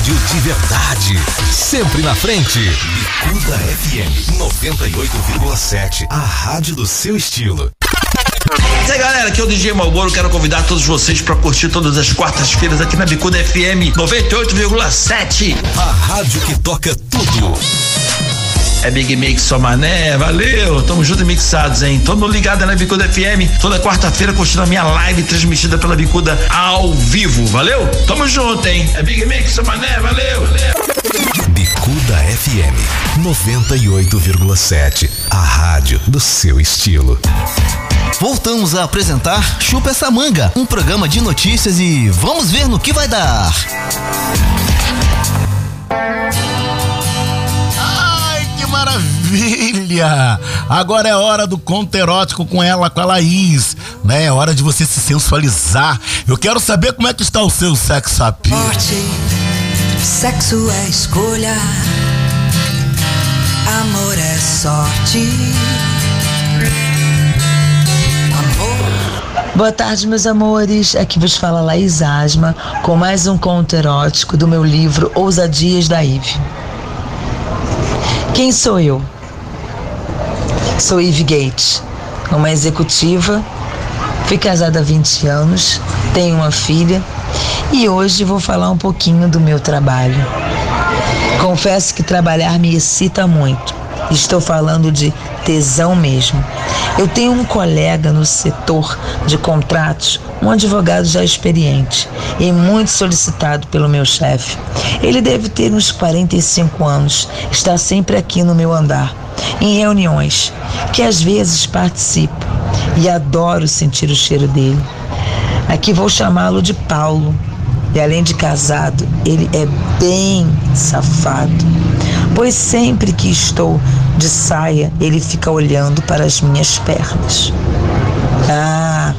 Rádio de verdade. Sempre na frente. Bicuda FM 98,7. A rádio do seu estilo. E aí galera, aqui é o DJ Malboro, quero convidar todos vocês para curtir todas as quartas-feiras aqui na Bicuda FM 98,7. A rádio que toca tudo. É Big Mix só mané, valeu, tamo junto e mixados, hein? Tamo ligado na Bicuda FM, toda quarta-feira curtindo a minha live transmitida pela Bicuda ao vivo, valeu? Tamo junto, hein? É Big Mix só mané, valeu, valeu. Bicuda FM 98,7. A rádio do seu estilo. Voltamos a apresentar Chupa essa manga, um programa de notícias e vamos ver no que vai dar. Maravilha! Agora é hora do conto erótico com ela, com a Laís, né? É hora de você se sensualizar. Eu quero saber como é que está o seu sexo appeal. Sexo é escolha, amor é sorte. Boa tarde, meus amores. Aqui vos fala Laís Asma com mais um conto erótico do meu livro Ousadias da Ive. Quem sou eu? Sou Eve Gates, uma executiva. Fui casada há 20 anos, tenho uma filha e hoje vou falar um pouquinho do meu trabalho. Confesso que trabalhar me excita muito. Estou falando de tesão mesmo. Eu tenho um colega no setor de contratos, um advogado já experiente e muito solicitado pelo meu chefe. Ele deve ter uns 45 anos, está sempre aqui no meu andar, em reuniões, que às vezes participo e adoro sentir o cheiro dele. Aqui vou chamá-lo de Paulo. E além de casado, ele é bem safado. Pois sempre que estou de saia, ele fica olhando para as minhas pernas. Ah,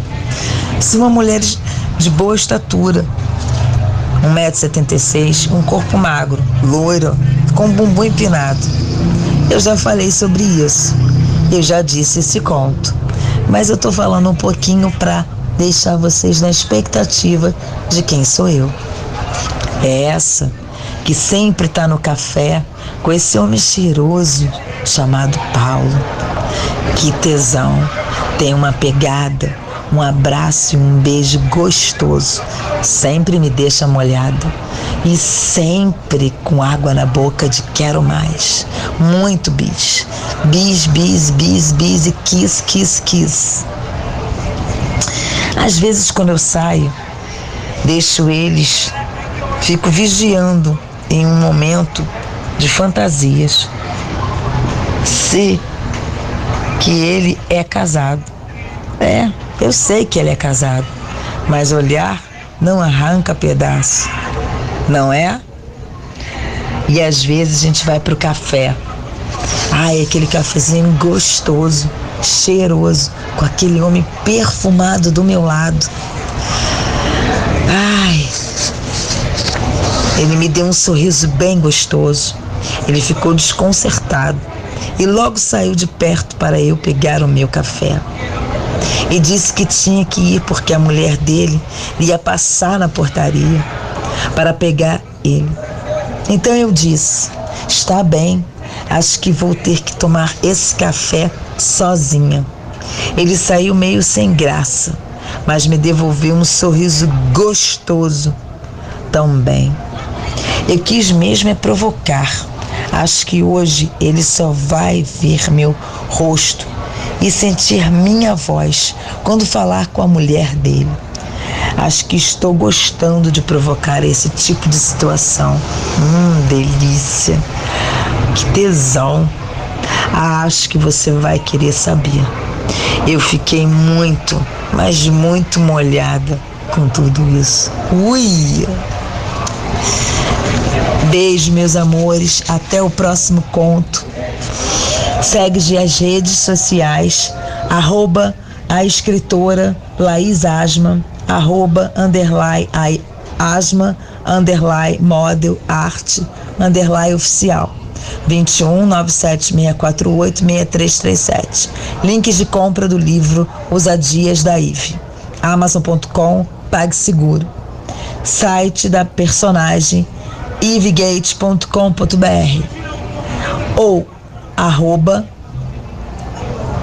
sou uma mulher de boa estatura. 1,76m, um corpo magro, loiro, com um bumbum empinado. Eu já falei sobre isso. Eu já disse esse conto. Mas eu tô falando um pouquinho para deixar vocês na expectativa de quem sou eu. É essa que sempre tá no café com esse homem cheiroso chamado Paulo. Que tesão, tem uma pegada, um abraço e um beijo gostoso. Sempre me deixa molhado. E sempre com água na boca de quero mais. Muito bis. Bis, bis, bis, bis e kiss, kiss, kiss. Às vezes quando eu saio, deixo eles, fico vigiando em um momento de fantasias. Se que ele é casado. É, eu sei que ele é casado, mas olhar não arranca pedaço, não é? E às vezes a gente vai pro café. Ai, aquele cafezinho gostoso, cheiroso, com aquele homem perfumado do meu lado. Ai, ele me deu um sorriso bem gostoso. Ele ficou desconcertado e logo saiu de perto para eu pegar o meu café. E disse que tinha que ir porque a mulher dele ia passar na portaria para pegar ele. Então eu disse: está bem, acho que vou ter que tomar esse café sozinha. Ele saiu meio sem graça, mas me devolveu um sorriso gostoso também. Eu quis mesmo é provocar. Acho que hoje ele só vai ver meu rosto e sentir minha voz quando falar com a mulher dele. Acho que estou gostando de provocar esse tipo de situação. Hum, delícia. Que tesão. Acho que você vai querer saber. Eu fiquei muito, mas muito molhada com tudo isso. Ui! Beijo, meus amores. Até o próximo conto. Segue as redes sociais, arroba a escritora Laís Asma, arroba underline Asma, underline model arte, underline oficial. 21 97648 6337. Links de compra do livro Ousadias da IVE. Amazon.com, PagSeguro. Site da personagem ivegate.com.br ou arroba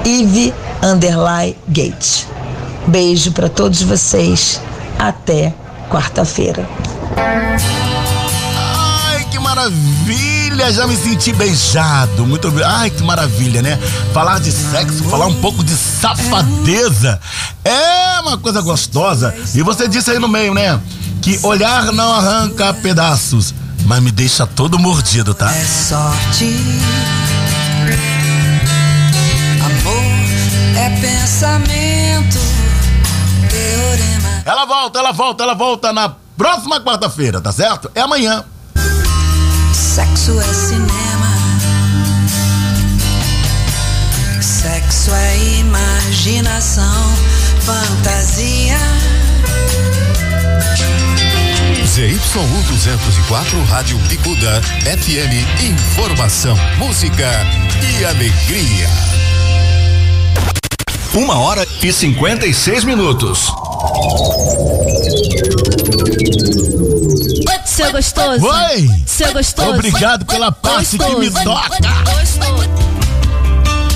ive gate. Beijo para todos vocês. Até quarta-feira. Ai, que maravilha! Já me senti beijado. Muito Ai, que maravilha, né? Falar de sexo, falar um pouco de safadeza é uma coisa gostosa. E você disse aí no meio, né? Que olhar não arranca pedaços, mas me deixa todo mordido, tá? É sorte. Amor é pensamento. Teorema. Ela volta, ela volta, ela volta na próxima quarta-feira, tá certo? É amanhã. Sexo é cinema. Sexo é imaginação, fantasia. ZYU 204 Rádio Bicuda FM Informação, música e alegria. Uma hora e 56 minutos. Seu gostoso. Oi! Seu gostoso. Obrigado pela parte que me toca.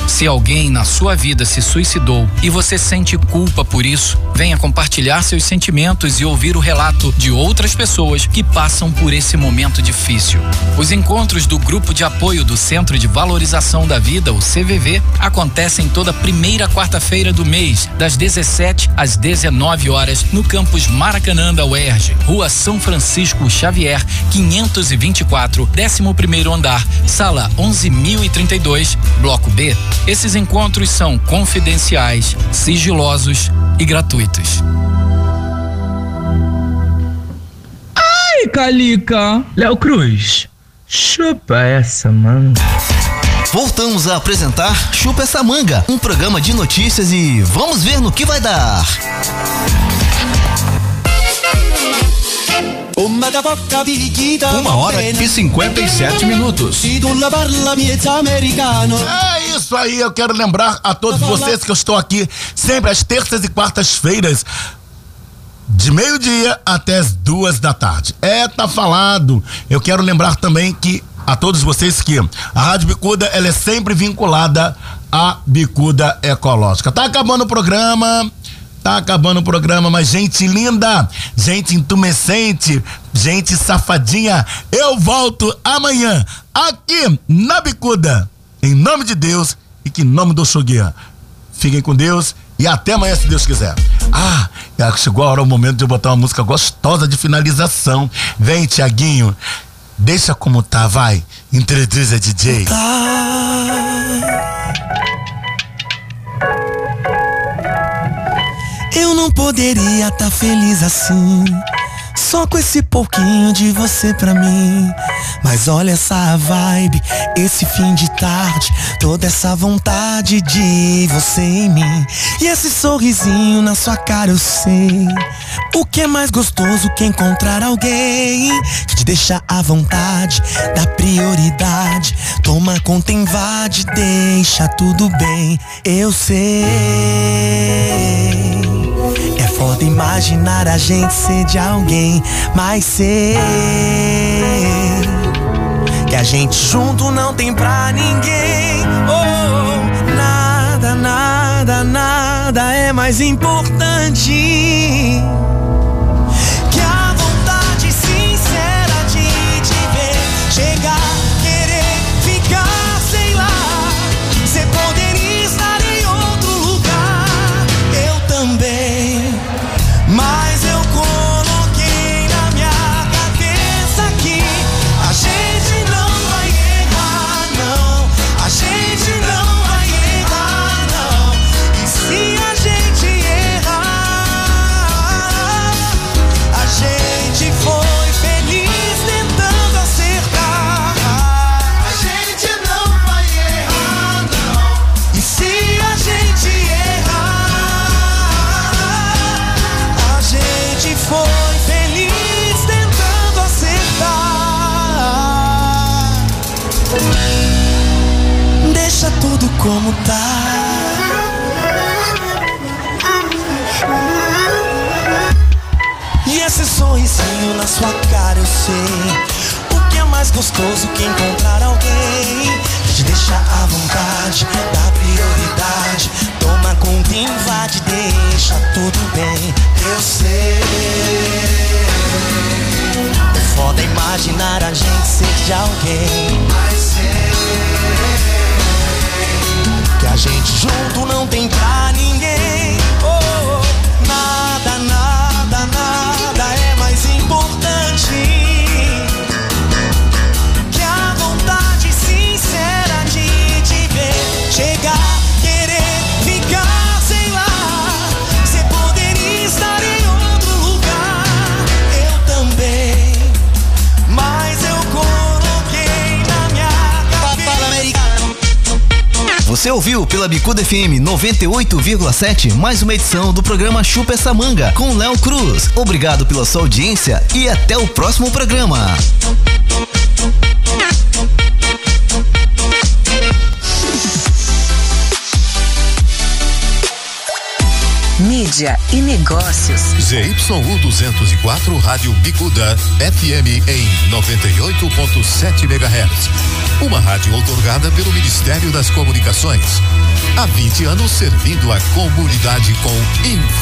Se alguém na sua vida se suicidou e você sente culpa por isso, venha compartilhar seus sentimentos e ouvir o relato de outras pessoas que passam por esse momento difícil. Os encontros do Grupo de Apoio do Centro de Valorização da Vida, o CVV, acontecem toda primeira quarta-feira do mês, das 17 às 19 horas, no campus Maracanã da UERJ, Rua São Francisco Xavier, 524, 11º andar, sala 11032, bloco B. Esses encontros são confidenciais, sigilosos e gratuitos. Ai, Calica. Léo Cruz. Chupa essa, mano. Voltamos a apresentar Chupa essa manga, um programa de notícias e vamos ver no que vai dar. Uma hora e 57 minutos. É isso aí, eu quero lembrar a todos vocês que eu estou aqui sempre às terças e quartas-feiras. De meio-dia até as duas da tarde. É, tá falado. Eu quero lembrar também que a todos vocês que a Rádio Bicuda ela é sempre vinculada à Bicuda Ecológica. Tá acabando o programa. Tá acabando o programa, mas gente linda, gente intumescente, gente safadinha, eu volto amanhã aqui na Bicuda. Em nome de Deus e que em nome do Xoguia. Fiquem com Deus e até amanhã, se Deus quiser. Ah, chegou a hora, o momento de eu botar uma música gostosa de finalização. Vem, Tiaguinho, deixa como tá, vai. Introduz a DJ. Eu não poderia estar feliz assim. Só com esse pouquinho de você pra mim. Mas olha essa vibe, esse fim de tarde, toda essa vontade de você em mim. E esse sorrisinho na sua cara eu sei. O que é mais gostoso que encontrar alguém que te deixa à vontade, dá prioridade, toma conta, invade, deixa tudo bem. Eu sei. É foda imaginar a gente ser de alguém, mas sei que a gente junto não tem pra ninguém. Oh, nada, nada, nada é mais importante. Sorrisinho na sua cara eu sei. O que é mais gostoso que encontrar alguém que te deixa à vontade, dá prioridade, toma conta, invade, deixa tudo bem. Eu sei. É foda imaginar a gente ser de alguém. Mas sei que a gente junto não tem pra ninguém. Você ouviu pela Bicuda FM 98,7 mais uma edição do programa Chupa essa manga com Léo Cruz. Obrigado pela sua audiência e até o próximo programa. Mídia e negócios. ZYU 204 Rádio Bicuda FM em 98.7 MHz. Uma rádio outorgada pelo Ministério das Comunicações. Há 20 anos servindo a comunidade com informação.